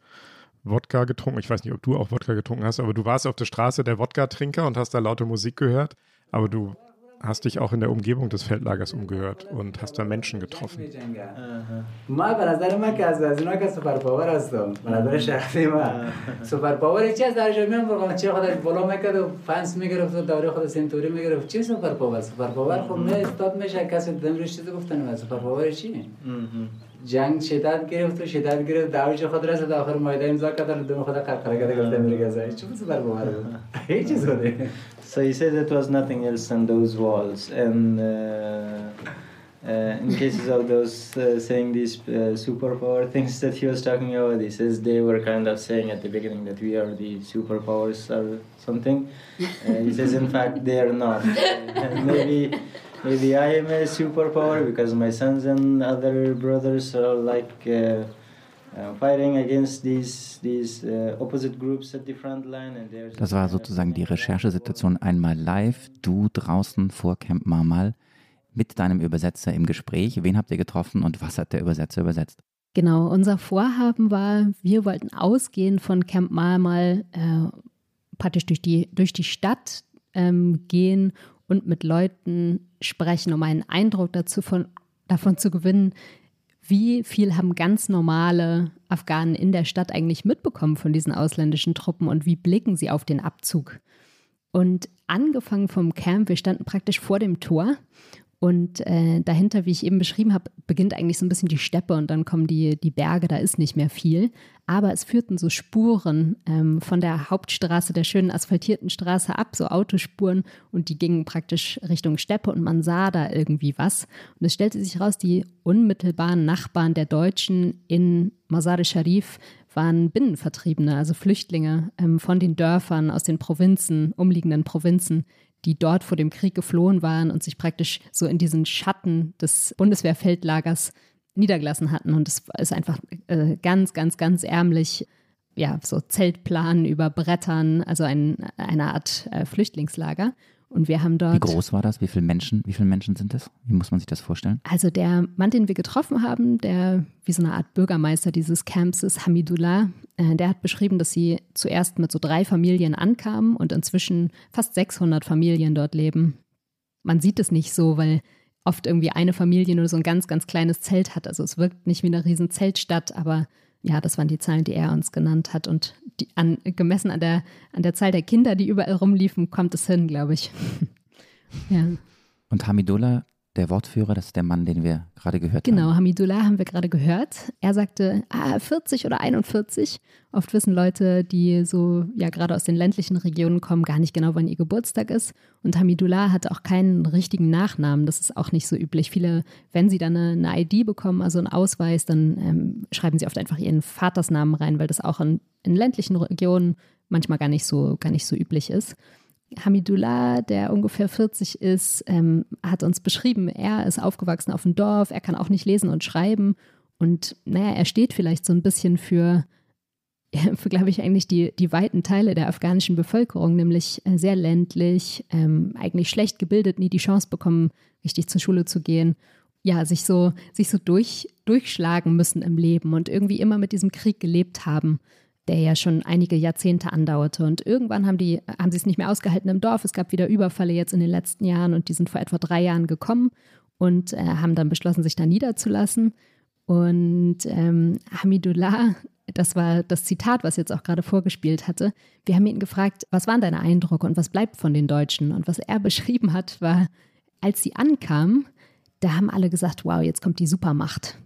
Speaker 2: Wodka getrunken. Ich weiß nicht, ob du auch Wodka getrunken hast, aber du warst auf der Straße der Wodka-Trinker und hast da laute Musik gehört. Aber du hast dich auch in der Umgebung des Feldlagers umgehört und hast da Menschen getroffen.
Speaker 12: ما به نظر من که از از اینا که سوپر پاور هستم به نظر شخصی من سوپر پاور چی از در جمعه برقم چه خودش بالا میکرد و فنس میگرفت و دوره خود سنتوری میگرفت چی سوپر پاور سوپر پاور خب نه استاد میشه کسی دمرش چیزی گفتن سوپر پاور چی جنگ شدت گرفت و شدت گرفت دعویش خود رسید آخر مایده امضا کرد دوم خود قرقره کرده گفت میره گذاری چی سوپر پاور بود هیچ چیز بوده
Speaker 13: So he said it was nothing else than those walls. And uh, uh, in cases of those uh, saying these uh, superpower things that he was talking about, he says they were kind of saying at the beginning that we are the superpowers or something. Uh, he says, in fact, they are not. [laughs] And maybe, maybe I am a superpower because my sons and other brothers are like. Uh,
Speaker 3: das war sozusagen die Recherchesituation einmal live, du draußen vor Camp Marmal mit deinem Übersetzer im Gespräch. Wen habt ihr getroffen und was hat der Übersetzer übersetzt?
Speaker 10: Genau, unser Vorhaben war, wir wollten ausgehen von Camp Marmal äh, praktisch durch die, durch die Stadt ähm, gehen und mit Leuten sprechen, um einen Eindruck dazu von, davon zu gewinnen, wie viel haben ganz normale Afghanen in der Stadt eigentlich mitbekommen von diesen ausländischen Truppen und wie blicken sie auf den Abzug? Und angefangen vom Camp, wir standen praktisch vor dem Tor und äh, dahinter, wie ich eben beschrieben habe, beginnt eigentlich so ein bisschen die Steppe und dann kommen die, die Berge, da ist nicht mehr viel. Aber es führten so Spuren ähm, von der Hauptstraße, der schönen asphaltierten Straße ab, so Autospuren und die gingen praktisch Richtung Steppe und man sah da irgendwie was. Und es stellte sich raus, die unmittelbaren Nachbarn der Deutschen in Mazar-e-Sharif waren Binnenvertriebene, also Flüchtlinge ähm, von den Dörfern aus den Provinzen, umliegenden Provinzen, die dort vor dem Krieg geflohen waren und sich praktisch so in diesen Schatten des Bundeswehrfeldlagers niedergelassen hatten. Und es ist einfach äh, ganz, ganz, ganz ärmlich. Ja, so Zeltplan über Brettern, also ein, eine Art äh, Flüchtlingslager. Und wir haben dort.
Speaker 3: Wie groß war das? Wie viele Menschen, wie viele Menschen sind das? Wie muss man sich das vorstellen?
Speaker 10: Also der Mann, den wir getroffen haben, der wie so eine Art Bürgermeister dieses Camps ist, Hamidullah, äh, der hat beschrieben, dass sie zuerst mit so drei Familien ankamen und inzwischen fast 600 Familien dort leben. Man sieht es nicht so, weil oft irgendwie eine Familie nur so ein ganz, ganz kleines Zelt hat. Also es wirkt nicht wie eine riesen Zeltstadt, aber ja, das waren die Zahlen, die er uns genannt hat. Und die, an, gemessen an der, an der Zahl der Kinder, die überall rumliefen, kommt es hin, glaube ich. [laughs]
Speaker 3: ja. Und Hamidullah der Wortführer, das ist der Mann, den wir gerade gehört
Speaker 10: genau,
Speaker 3: haben.
Speaker 10: Genau, Hamidullah haben wir gerade gehört. Er sagte, ah, 40 oder 41. Oft wissen Leute, die so ja gerade aus den ländlichen Regionen kommen, gar nicht genau, wann ihr Geburtstag ist. Und Hamidullah hat auch keinen richtigen Nachnamen. Das ist auch nicht so üblich. Viele, wenn sie dann eine, eine ID bekommen, also einen Ausweis, dann ähm, schreiben sie oft einfach ihren Vatersnamen rein, weil das auch in, in ländlichen Regionen manchmal gar nicht so, gar nicht so üblich ist. Hamidullah, der ungefähr 40 ist, ähm, hat uns beschrieben, er ist aufgewachsen auf dem Dorf, er kann auch nicht lesen und schreiben. Und naja, er steht vielleicht so ein bisschen für, [laughs] für glaube ich, eigentlich die, die weiten Teile der afghanischen Bevölkerung, nämlich äh, sehr ländlich, ähm, eigentlich schlecht gebildet, nie die Chance bekommen, richtig zur Schule zu gehen. Ja, sich so, sich so durch, durchschlagen müssen im Leben und irgendwie immer mit diesem Krieg gelebt haben der ja schon einige Jahrzehnte andauerte. Und irgendwann haben, die, haben sie es nicht mehr ausgehalten im Dorf. Es gab wieder Überfälle jetzt in den letzten Jahren und die sind vor etwa drei Jahren gekommen und äh, haben dann beschlossen, sich da niederzulassen. Und ähm, Hamidullah, das war das Zitat, was jetzt auch gerade vorgespielt hatte. Wir haben ihn gefragt, was waren deine Eindrücke und was bleibt von den Deutschen? Und was er [laughs] beschrieben hat, war, als sie ankamen, da haben alle gesagt, wow, jetzt kommt die Supermacht.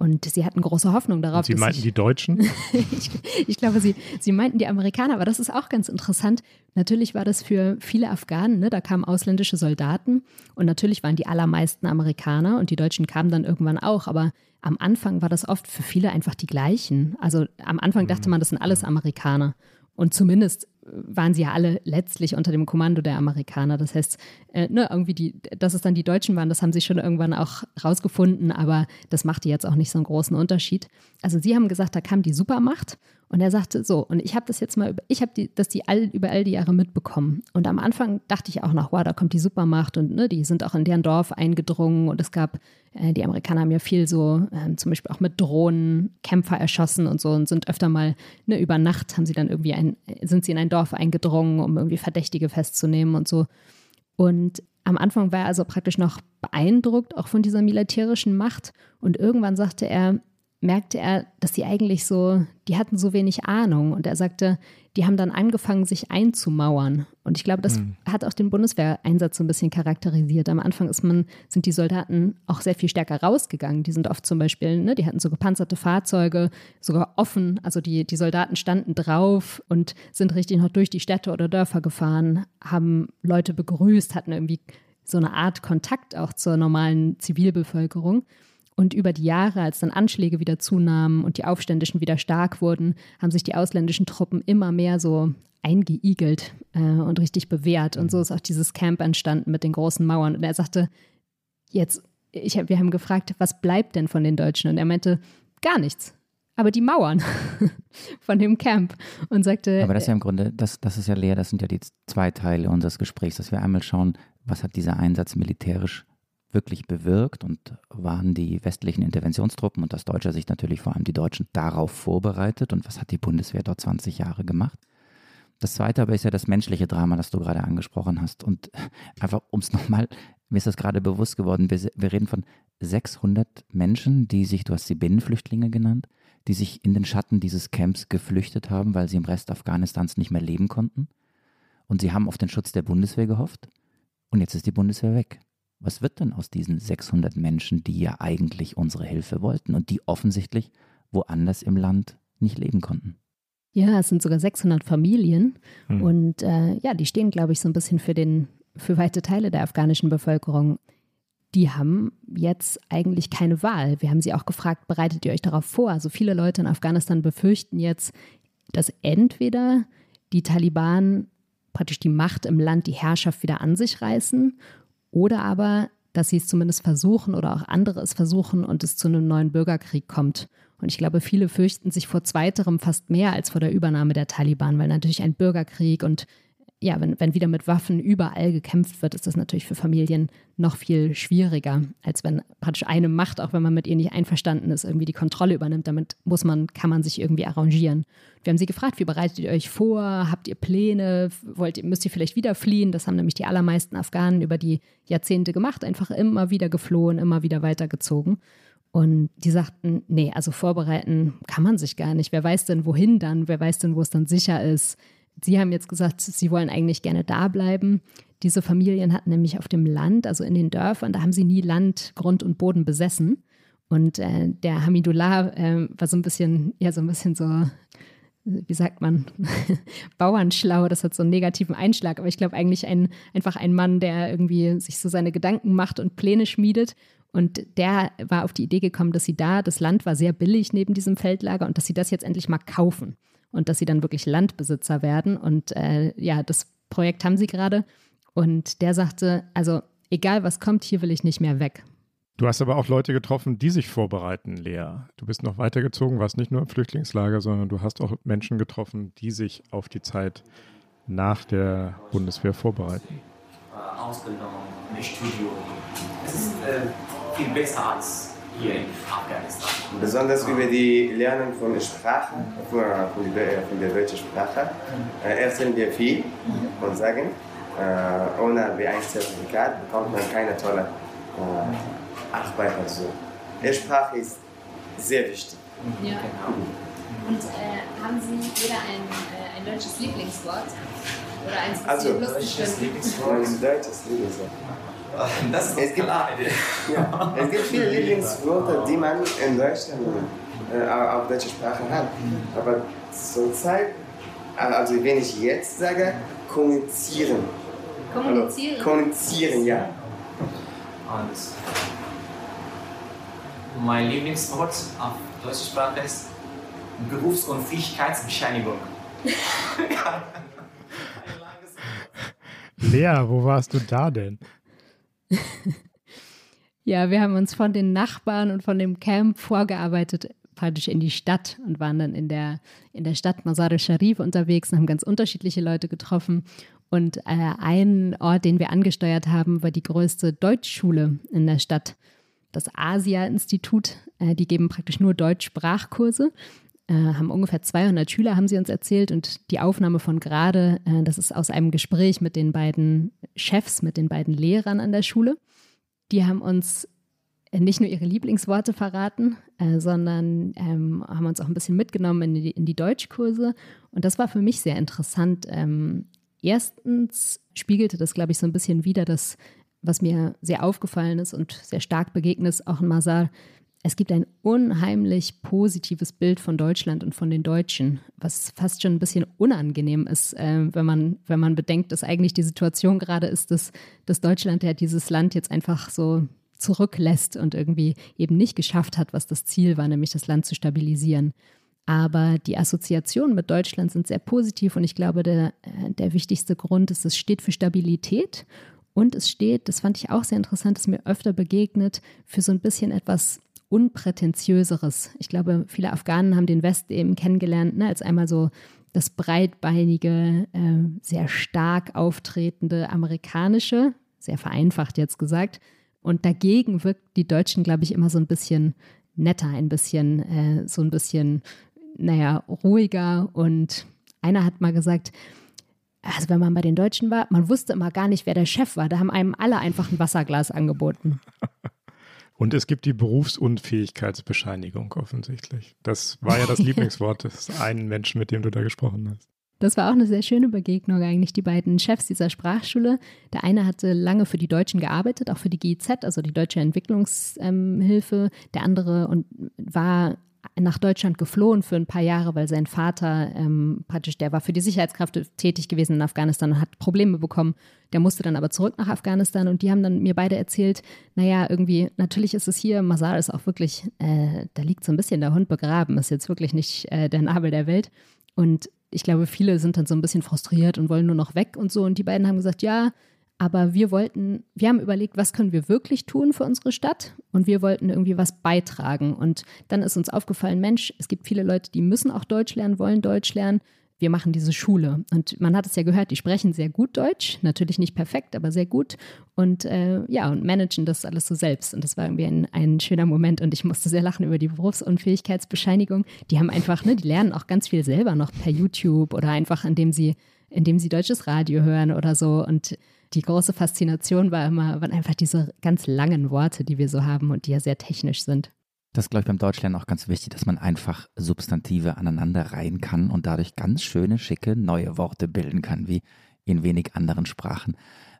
Speaker 10: Und sie hatten große Hoffnung darauf. Und
Speaker 2: sie meinten
Speaker 10: ich,
Speaker 2: die Deutschen? [laughs]
Speaker 10: ich, ich, glaube, sie, sie meinten die Amerikaner, aber das ist auch ganz interessant. Natürlich war das für viele Afghanen, ne? da kamen ausländische Soldaten und natürlich waren die allermeisten Amerikaner und die Deutschen kamen dann irgendwann auch, aber am Anfang war das oft für viele einfach die gleichen. Also am Anfang dachte mhm. man, das sind alles Amerikaner. Und zumindest waren sie ja alle letztlich unter dem Kommando der Amerikaner. Das heißt, äh, ne, irgendwie die, dass es dann die Deutschen waren, das haben sie schon irgendwann auch rausgefunden, aber das machte jetzt auch nicht so einen großen Unterschied. Also sie haben gesagt, da kam die Supermacht und er sagte so, und ich habe das jetzt mal, ich habe das die all, über all die Jahre mitbekommen. Und am Anfang dachte ich auch noch, wow, da kommt die Supermacht und ne, die sind auch in deren Dorf eingedrungen und es gab, äh, die Amerikaner haben ja viel so, äh, zum Beispiel auch mit Drohnen Kämpfer erschossen und so und sind öfter mal, ne, über Nacht haben sie dann irgendwie ein, sind sie in ein Dorf eingedrungen, um irgendwie Verdächtige festzunehmen und so. Und am Anfang war er also praktisch noch beeindruckt, auch von dieser militärischen Macht. Und irgendwann sagte er, merkte er, dass sie eigentlich so, die hatten so wenig Ahnung. Und er sagte, die haben dann angefangen, sich einzumauern. Und ich glaube, das mhm. hat auch den Bundeswehreinsatz so ein bisschen charakterisiert. Am Anfang ist man, sind die Soldaten auch sehr viel stärker rausgegangen. Die sind oft zum Beispiel, ne, die hatten so gepanzerte Fahrzeuge, sogar offen. Also die, die Soldaten standen drauf und sind richtig noch durch die Städte oder Dörfer gefahren, haben Leute begrüßt, hatten irgendwie so eine Art Kontakt auch zur normalen Zivilbevölkerung. Und über die Jahre, als dann Anschläge wieder zunahmen und die Aufständischen wieder stark wurden, haben sich die ausländischen Truppen immer mehr so eingeigelt äh, und richtig bewährt. Und so ist auch dieses Camp entstanden mit den großen Mauern. Und er sagte, jetzt, ich wir haben gefragt, was bleibt denn von den Deutschen? Und er meinte, gar nichts. Aber die Mauern [laughs] von dem Camp und sagte.
Speaker 3: Aber das ist ja im Grunde, das, das ist ja leer, das sind ja die zwei Teile unseres Gesprächs, dass wir einmal schauen, was hat dieser Einsatz militärisch wirklich bewirkt und waren die westlichen Interventionstruppen und aus deutscher Sicht natürlich vor allem die Deutschen darauf vorbereitet und was hat die Bundeswehr dort 20 Jahre gemacht? Das zweite aber ist ja das menschliche Drama, das du gerade angesprochen hast. Und [laughs] einfach, um es nochmal, mir ist das gerade bewusst geworden, wir, wir, reden von 600 Menschen, die sich, du hast sie Binnenflüchtlinge genannt, die sich in den Schatten dieses Camps geflüchtet haben, weil sie im Rest Afghanistans nicht mehr leben konnten. Und sie haben auf den Schutz der Bundeswehr gehofft. Und jetzt ist die Bundeswehr weg. Was wird denn aus diesen 600 Menschen, die ja eigentlich unsere Hilfe wollten und die offensichtlich woanders im Land nicht leben konnten?
Speaker 10: Ja, es sind sogar 600 Familien hm. und äh, ja, die stehen, glaube ich, so ein bisschen für den für weite Teile der afghanischen Bevölkerung. Die haben jetzt eigentlich keine Wahl. Wir haben sie auch gefragt, bereitet ihr euch darauf vor? Also viele Leute in Afghanistan befürchten jetzt, dass entweder die Taliban praktisch die Macht im Land, die Herrschaft wieder an sich reißen oder aber, dass sie es zumindest versuchen oder auch andere es versuchen und es zu einem neuen Bürgerkrieg kommt. Und ich glaube, viele fürchten sich vor zweiterem fast mehr als vor der Übernahme der Taliban, weil natürlich ein Bürgerkrieg und ja, wenn, wenn wieder mit Waffen überall gekämpft wird, ist das natürlich für Familien noch viel schwieriger, als wenn praktisch eine Macht, auch wenn man mit ihr nicht einverstanden ist, irgendwie die Kontrolle übernimmt. Damit muss man, kann man sich irgendwie arrangieren. Wir haben sie gefragt, wie bereitet ihr euch vor? Habt ihr Pläne? Wollt ihr, müsst ihr vielleicht wieder fliehen? Das haben nämlich die allermeisten Afghanen über die Jahrzehnte gemacht, einfach immer wieder geflohen, immer wieder weitergezogen. Und die sagten, nee, also vorbereiten kann man sich gar nicht. Wer weiß denn wohin dann? Wer weiß denn, wo es dann sicher ist? Sie haben jetzt gesagt, Sie wollen eigentlich gerne da bleiben. Diese Familien hatten nämlich auf dem Land, also in den Dörfern, da haben sie nie Land, Grund und Boden besessen. Und äh, der Hamidullah äh, war so ein bisschen, ja, so ein bisschen so, wie sagt man, [laughs] Bauernschlau, das hat so einen negativen Einschlag, aber ich glaube eigentlich ein, einfach ein Mann, der irgendwie sich so seine Gedanken macht und Pläne schmiedet. Und der war auf die Idee gekommen, dass sie da, das Land war sehr billig neben diesem Feldlager und dass sie das jetzt endlich mal kaufen und dass sie dann wirklich Landbesitzer werden. Und äh, ja, das Projekt haben sie gerade. Und der sagte, also egal was kommt, hier will ich nicht mehr weg.
Speaker 2: Du hast aber auch Leute getroffen, die sich vorbereiten, Lea. Du bist noch weitergezogen, warst nicht nur im Flüchtlingslager, sondern du hast auch Menschen getroffen, die sich auf die Zeit nach der Bundeswehr vorbereiten. Ausbildung, Studium.
Speaker 14: Es ist äh, viel besser als hier in Afghanistan. Besonders über die Lernen von Sprache, von, von der deutschen Sprache. Äh, erzählen wir viel und sagen, äh, ohne B1-Zertifikat bekommt man keine tolle äh, Arbeit. Also. Die Sprache ist sehr wichtig. Ja.
Speaker 10: Und äh, haben Sie jeder ein, äh, ein deutsches Lieblingswort? Oder eins,
Speaker 14: das also, deutsches Lieblingswort? Ein deutsches Lieblingswort. [laughs] Das ist es gibt, ja, es gibt viele Lieblingsworte, die man in Deutschland äh, auf deutsche Sprache hat. Aber zurzeit, also wenn ich jetzt sage, kommunizieren.
Speaker 15: Kommunizieren?
Speaker 14: Also, kommunizieren, ja.
Speaker 15: Alles. Mein Lieblingswort auf deutscher Sprache ist Berufs- und Fähigkeitsbescheinigung. [laughs]
Speaker 2: Lea, wo warst du da denn? [laughs]
Speaker 10: ja, wir haben uns von den Nachbarn und von dem Camp vorgearbeitet, praktisch in die Stadt und waren dann in der, in der Stadt Mazar al-Sharif unterwegs und haben ganz unterschiedliche Leute getroffen. Und äh, ein Ort, den wir angesteuert haben, war die größte Deutschschule in der Stadt. Das Asia-Institut, äh, die geben praktisch nur Deutschsprachkurse äh, haben ungefähr 200 Schüler, haben sie uns erzählt. Und die Aufnahme von gerade, äh, das ist aus einem Gespräch mit den beiden Chefs, mit den beiden Lehrern an der Schule. Die haben uns äh, nicht nur ihre Lieblingsworte verraten, äh, sondern ähm, haben uns auch ein bisschen mitgenommen in die, in die Deutschkurse. Und das war für mich sehr interessant. Ähm, erstens spiegelte das, glaube ich, so ein bisschen wieder das, was mir sehr aufgefallen ist und sehr stark begegnet ist, auch in Masar, es gibt ein unheimlich positives Bild von Deutschland und von den Deutschen, was fast schon ein bisschen unangenehm ist, äh, wenn, man, wenn man bedenkt, dass eigentlich die Situation gerade ist, dass, dass Deutschland ja dieses Land jetzt einfach so zurücklässt und irgendwie eben nicht geschafft hat, was das Ziel war, nämlich das Land zu stabilisieren. Aber die Assoziationen mit Deutschland sind sehr positiv und ich glaube, der, äh, der wichtigste Grund ist, es steht für Stabilität und es steht, das fand ich auch sehr interessant, ist mir öfter begegnet, für so ein bisschen etwas Unprätentiöseres. Ich glaube, viele Afghanen haben den Westen eben kennengelernt, ne, als einmal so das breitbeinige, äh, sehr stark auftretende amerikanische, sehr vereinfacht jetzt gesagt. Und dagegen wirkt die Deutschen, glaube ich, immer so ein bisschen netter, ein bisschen, äh, so ein bisschen, naja, ruhiger. Und einer hat mal gesagt, also wenn man bei den Deutschen war, man wusste immer gar nicht, wer der Chef war. Da haben einem alle einfach ein Wasserglas angeboten. [laughs]
Speaker 2: Und es gibt die Berufsunfähigkeitsbescheinigung offensichtlich. Das war ja das [laughs] Lieblingswort des einen Menschen, mit dem du da gesprochen hast.
Speaker 10: Das war auch eine sehr schöne Begegnung eigentlich, die beiden Chefs dieser Sprachschule. Der eine hatte lange für die Deutschen gearbeitet, auch für die GIZ, also die Deutsche Entwicklungshilfe. Der andere und war nach Deutschland geflohen für ein paar Jahre, weil sein Vater ähm, praktisch, der war für die Sicherheitskräfte tätig gewesen in Afghanistan und hat Probleme bekommen. Der musste dann aber zurück nach Afghanistan und die haben dann mir beide erzählt, naja, irgendwie, natürlich ist es hier, Masar ist auch wirklich, äh, da liegt so ein bisschen der Hund begraben, ist jetzt wirklich nicht äh, der Nabel der Welt. Und ich glaube, viele sind dann so ein bisschen frustriert und wollen nur noch weg und so. Und die beiden haben gesagt, ja, aber wir wollten, wir haben überlegt, was können wir wirklich tun für unsere Stadt? Und wir wollten irgendwie was beitragen. Und dann ist uns aufgefallen, Mensch, es gibt viele Leute, die müssen auch Deutsch lernen, wollen Deutsch lernen. Wir machen diese Schule. Und man hat es ja gehört, die sprechen sehr gut Deutsch. Natürlich nicht perfekt, aber sehr gut. Und äh, ja, und managen das alles so selbst. Und das war irgendwie ein, ein schöner Moment. Und ich musste sehr lachen über die Berufsunfähigkeitsbescheinigung. Die haben einfach, ne, die lernen auch ganz viel selber noch per YouTube oder einfach, indem sie, indem sie deutsches Radio hören oder so. Und die große Faszination war immer, waren einfach diese ganz langen Worte, die wir so haben und die ja sehr technisch sind.
Speaker 3: Das ist, glaube ich, beim Deutschlernen auch ganz wichtig, dass man einfach Substantive aneinander reihen kann und dadurch ganz schöne, schicke, neue Worte bilden kann, wie in wenig anderen Sprachen.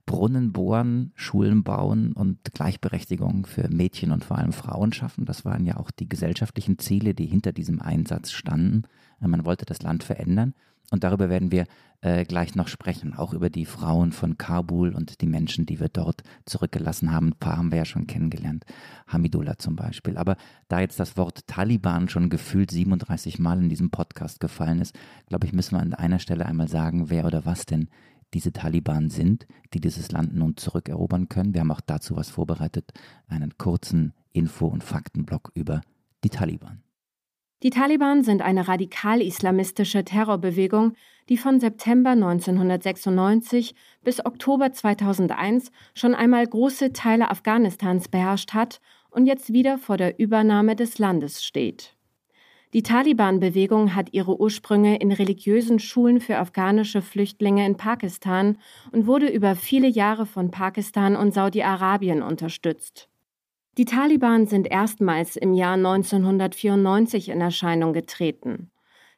Speaker 3: Brunnen bohren, Schulen bauen und Gleichberechtigung für Mädchen und vor allem Frauen schaffen. Das waren ja auch die gesellschaftlichen Ziele, die hinter diesem Einsatz standen. Man wollte das Land verändern. Und darüber werden wir äh, gleich noch sprechen, auch über die Frauen von Kabul und die Menschen, die wir dort zurückgelassen haben. Ein paar haben wir ja schon kennengelernt, Hamidullah zum Beispiel. Aber da jetzt das Wort Taliban schon gefühlt 37 Mal in diesem Podcast gefallen ist, glaube ich, müssen wir an einer Stelle einmal sagen, wer oder was denn diese Taliban sind, die dieses Land nun zurückerobern können. Wir haben auch dazu was vorbereitet, einen kurzen Info- und Faktenblock über die Taliban.
Speaker 11: Die Taliban sind eine radikal-islamistische Terrorbewegung, die von September 1996 bis Oktober 2001 schon einmal große Teile Afghanistans beherrscht hat und jetzt wieder vor der Übernahme des Landes steht. Die Taliban-Bewegung hat ihre Ursprünge in religiösen Schulen für afghanische Flüchtlinge in Pakistan und wurde über viele Jahre von Pakistan und Saudi-Arabien unterstützt. Die Taliban sind erstmals im Jahr 1994 in Erscheinung getreten.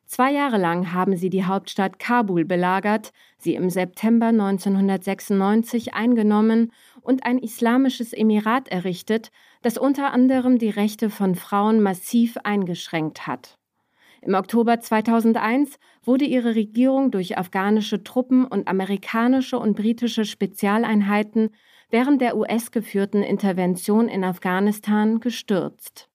Speaker 11: Zwei Jahre lang haben sie die Hauptstadt Kabul belagert, sie im September 1996 eingenommen und ein islamisches Emirat errichtet, das unter anderem die Rechte von Frauen massiv eingeschränkt hat. Im Oktober 2001 wurde ihre Regierung durch afghanische Truppen und amerikanische und britische Spezialeinheiten während der US-geführten Intervention in Afghanistan gestürzt.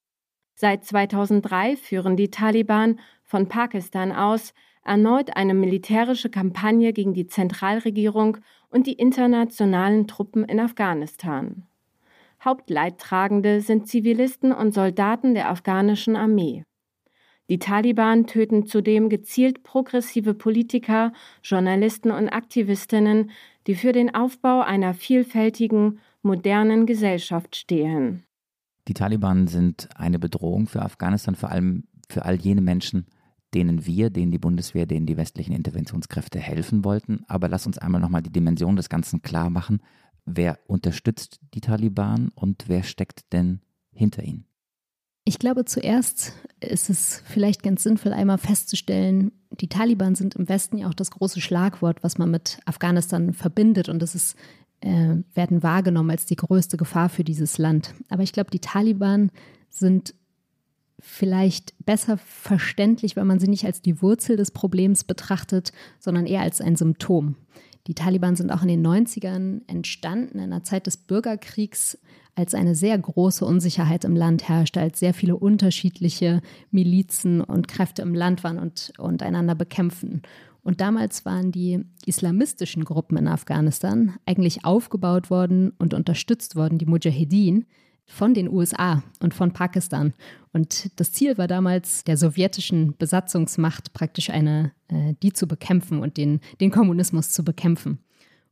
Speaker 11: Seit 2003 führen die Taliban von Pakistan aus erneut eine militärische Kampagne gegen die Zentralregierung und die internationalen Truppen in Afghanistan. Hauptleidtragende sind Zivilisten und Soldaten der afghanischen Armee. Die Taliban töten zudem gezielt progressive Politiker, Journalisten und Aktivistinnen, die für den Aufbau einer vielfältigen, modernen Gesellschaft stehen.
Speaker 3: Die Taliban sind eine Bedrohung für Afghanistan, vor allem für all jene Menschen, denen wir, denen die Bundeswehr, denen die westlichen Interventionskräfte helfen wollten. Aber lass uns einmal nochmal die Dimension des Ganzen klar machen. Wer unterstützt die Taliban und wer steckt denn hinter ihnen?
Speaker 10: Ich glaube, zuerst ist es vielleicht ganz sinnvoll, einmal festzustellen, die Taliban sind im Westen ja auch das große Schlagwort, was man mit Afghanistan verbindet. Und das ist, äh, werden wahrgenommen als die größte Gefahr für dieses Land. Aber ich glaube, die Taliban sind vielleicht besser verständlich, wenn man sie nicht als die Wurzel des Problems betrachtet, sondern eher als ein Symptom. Die Taliban sind auch in den 90ern entstanden, in einer Zeit des Bürgerkriegs, als eine sehr große Unsicherheit im Land herrschte, als sehr viele unterschiedliche Milizen und Kräfte im Land waren und, und einander bekämpfen. Und damals waren die islamistischen Gruppen in Afghanistan eigentlich aufgebaut worden und unterstützt worden, die Mujahedin, von den USA und von Pakistan. Und das Ziel war damals, der sowjetischen Besatzungsmacht praktisch eine, äh, die zu bekämpfen und den, den Kommunismus zu bekämpfen.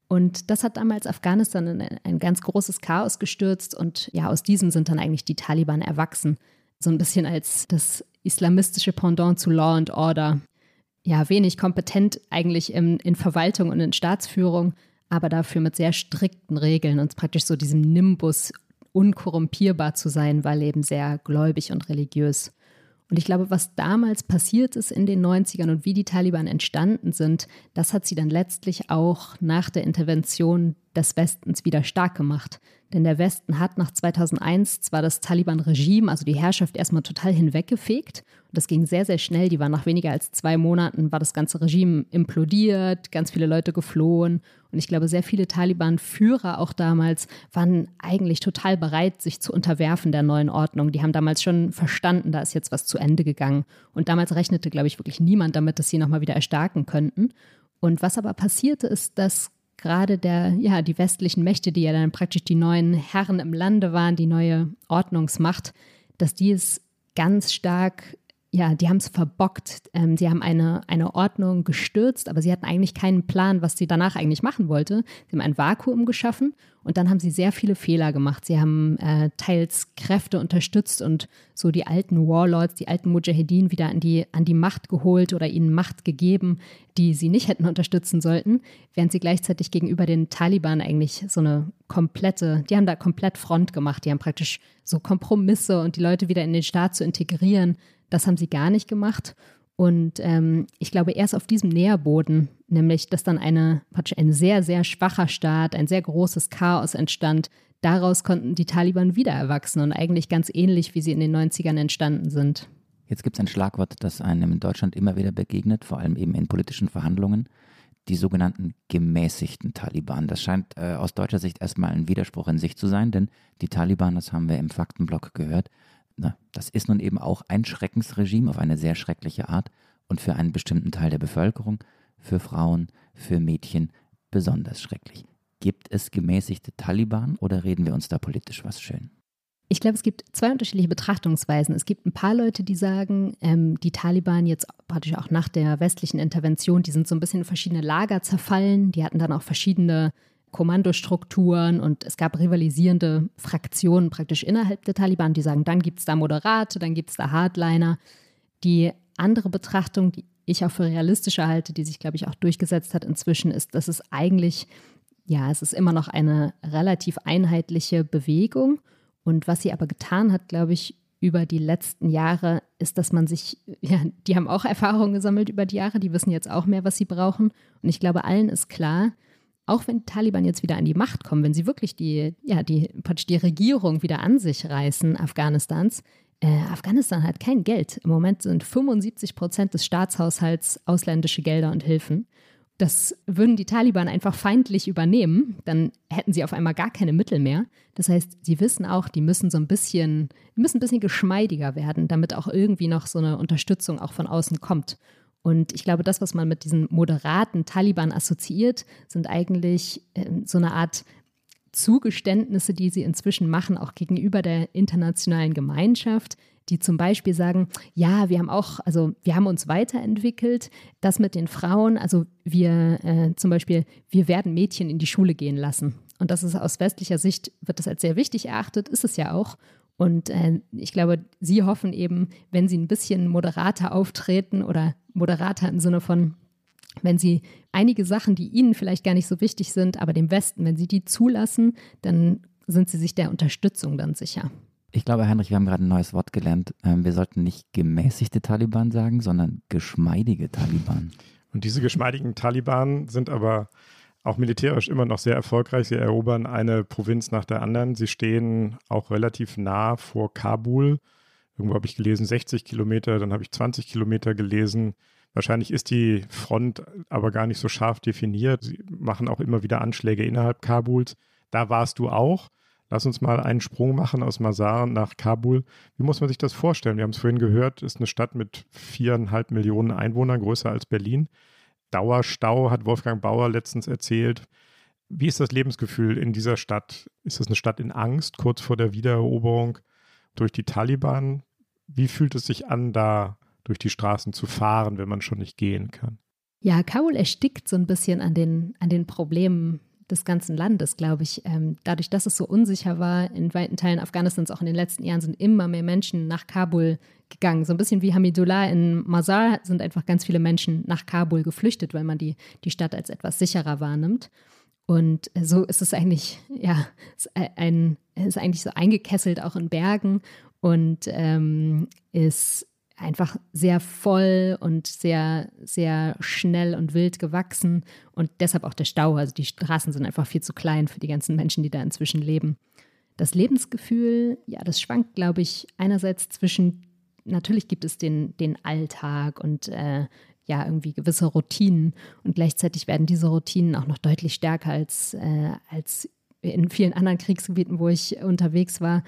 Speaker 10: Und das hat damals Afghanistan in ein ganz großes Chaos gestürzt und ja, aus diesem sind dann eigentlich die Taliban erwachsen. So ein bisschen als das islamistische Pendant zu Law and Order. Ja, wenig kompetent eigentlich in, in Verwaltung und in Staatsführung, aber dafür mit sehr strikten Regeln und praktisch so diesem Nimbus unkorrumpierbar zu sein, weil eben sehr gläubig und religiös. Und ich glaube, was damals passiert ist in den 90ern und wie die Taliban entstanden sind, das hat sie dann letztlich auch nach der Intervention des Westens wieder stark gemacht. Denn der Westen hat nach 2001 zwar das Taliban-Regime, also die Herrschaft, erstmal total hinweggefegt. Das ging sehr, sehr schnell. Die waren nach weniger als zwei Monaten, war das ganze Regime implodiert, ganz viele Leute geflohen. Und ich glaube, sehr viele Taliban-Führer auch damals waren eigentlich total bereit, sich zu unterwerfen der neuen Ordnung. Die haben damals schon verstanden, da ist jetzt was zu Ende gegangen. Und damals rechnete, glaube ich, wirklich niemand damit, dass sie nochmal wieder erstarken könnten. Und was aber passierte, ist, dass gerade der, ja, die westlichen Mächte, die ja dann praktisch die neuen Herren im Lande waren, die neue Ordnungsmacht, dass die es ganz stark ja, die haben es verbockt. Ähm, sie haben eine, eine Ordnung gestürzt, aber sie hatten eigentlich keinen Plan, was sie danach eigentlich machen wollte. Sie haben ein Vakuum geschaffen und dann haben sie sehr viele Fehler gemacht. Sie haben äh, teils Kräfte unterstützt und so die alten Warlords, die alten Mujahedin wieder an die, an die Macht geholt oder ihnen Macht gegeben, die sie nicht hätten unterstützen sollten, während sie gleichzeitig gegenüber den Taliban eigentlich so eine komplette, die haben da komplett Front gemacht. Die haben praktisch so Kompromisse und die Leute wieder in den Staat zu integrieren das haben sie gar nicht gemacht. Und ähm, ich glaube, erst auf diesem Nährboden, nämlich dass dann eine, ein sehr, sehr schwacher Staat, ein sehr großes Chaos entstand, daraus konnten die Taliban wieder erwachsen und eigentlich ganz ähnlich, wie sie in den 90ern entstanden sind.
Speaker 3: Jetzt gibt es ein Schlagwort, das einem in Deutschland immer wieder begegnet, vor allem eben in politischen Verhandlungen, die sogenannten gemäßigten Taliban. Das scheint äh, aus deutscher Sicht erstmal ein Widerspruch in sich zu sein, denn die Taliban, das haben wir im Faktenblock gehört, na, das ist nun eben auch ein Schreckensregime auf eine sehr schreckliche Art und für einen bestimmten Teil der Bevölkerung, für Frauen, für Mädchen besonders schrecklich. Gibt es gemäßigte Taliban oder reden wir uns da politisch was schön?
Speaker 10: Ich glaube, es gibt zwei unterschiedliche Betrachtungsweisen. Es gibt ein paar Leute, die sagen, ähm, die Taliban jetzt praktisch auch nach der westlichen Intervention, die sind so ein bisschen in verschiedene Lager zerfallen. Die hatten dann auch verschiedene Kommandostrukturen und es gab rivalisierende Fraktionen praktisch innerhalb der Taliban, die sagen, dann gibt es da Moderate, dann gibt es da Hardliner. Die andere Betrachtung, die ich auch für realistischer halte, die sich, glaube ich, auch durchgesetzt hat inzwischen, ist, dass es eigentlich, ja, es ist immer noch eine relativ einheitliche Bewegung. Und was sie aber getan hat, glaube ich, über die letzten Jahre, ist, dass man sich, [laughs] ja, die haben auch Erfahrungen gesammelt über die Jahre, die wissen jetzt auch mehr, was sie brauchen. Und ich glaube, allen ist klar, auch wenn die Taliban jetzt wieder an die Macht kommen, wenn sie wirklich die, ja, die, die Regierung wieder an sich reißen, Afghanistans, äh, Afghanistan hat kein Geld. Im Moment sind 75 Prozent des Staatshaushalts ausländische Gelder und Hilfen. Das würden die Taliban einfach feindlich übernehmen, dann hätten sie auf einmal gar keine Mittel mehr. Das heißt, sie wissen auch, die müssen so ein bisschen, müssen ein bisschen geschmeidiger werden, damit auch irgendwie noch so eine Unterstützung auch von außen kommt. Und ich glaube, das, was man mit diesen moderaten Taliban assoziiert, sind eigentlich äh, so eine Art Zugeständnisse, die sie inzwischen machen, auch gegenüber der internationalen Gemeinschaft, die zum Beispiel sagen, ja, wir haben auch, also wir haben uns weiterentwickelt, das mit den Frauen, also wir äh, zum Beispiel, wir werden Mädchen in die Schule gehen lassen. Und das ist aus westlicher Sicht, wird das als sehr wichtig erachtet, ist es ja auch. Und äh, ich glaube, sie hoffen eben, wenn sie ein bisschen moderater auftreten oder moderater im Sinne von, wenn sie einige Sachen, die ihnen vielleicht gar nicht so wichtig sind, aber dem Westen, wenn sie die zulassen, dann sind sie sich der Unterstützung dann sicher.
Speaker 3: Ich glaube, Heinrich, wir haben gerade ein neues Wort gelernt. Ähm, wir sollten nicht gemäßigte Taliban sagen, sondern geschmeidige Taliban.
Speaker 2: Und diese geschmeidigen Taliban sind aber auch militärisch immer noch sehr erfolgreich. Sie erobern eine Provinz nach der anderen. Sie stehen auch relativ nah vor Kabul. Irgendwo habe ich gelesen 60 Kilometer, dann habe ich 20 Kilometer gelesen. Wahrscheinlich ist die Front aber gar nicht so scharf definiert. Sie machen auch immer wieder Anschläge innerhalb Kabuls. Da warst du auch. Lass uns mal einen Sprung machen aus Masar nach Kabul. Wie muss man sich das vorstellen? Wir haben es vorhin gehört, ist eine Stadt mit viereinhalb Millionen Einwohnern, größer als Berlin. Dauerstau, hat Wolfgang Bauer letztens erzählt. Wie ist das Lebensgefühl in dieser Stadt? Ist es eine Stadt in Angst, kurz vor der Wiedereroberung durch die Taliban? Wie fühlt es sich an, da durch die Straßen zu fahren, wenn man schon nicht gehen kann?
Speaker 10: Ja, Kabul erstickt so ein bisschen an den, an den Problemen des ganzen Landes, glaube ich. Ähm, dadurch, dass es so unsicher war, in weiten Teilen Afghanistans auch in den letzten Jahren sind immer mehr Menschen nach Kabul gegangen. So ein bisschen wie Hamidullah in Mazar sind einfach ganz viele Menschen nach Kabul geflüchtet, weil man die, die Stadt als etwas sicherer wahrnimmt. Und so ist es eigentlich, ja, ist, ein, ist eigentlich so eingekesselt auch in Bergen und ähm, ist einfach sehr voll und sehr, sehr schnell und wild gewachsen und deshalb auch der Stau. Also die Straßen sind einfach viel zu klein für die ganzen Menschen, die da inzwischen leben. Das Lebensgefühl, ja, das schwankt, glaube ich, einerseits zwischen, natürlich gibt es den, den Alltag und äh, ja, irgendwie gewisse Routinen und gleichzeitig werden diese Routinen auch noch deutlich stärker als, äh, als in vielen anderen Kriegsgebieten, wo ich unterwegs war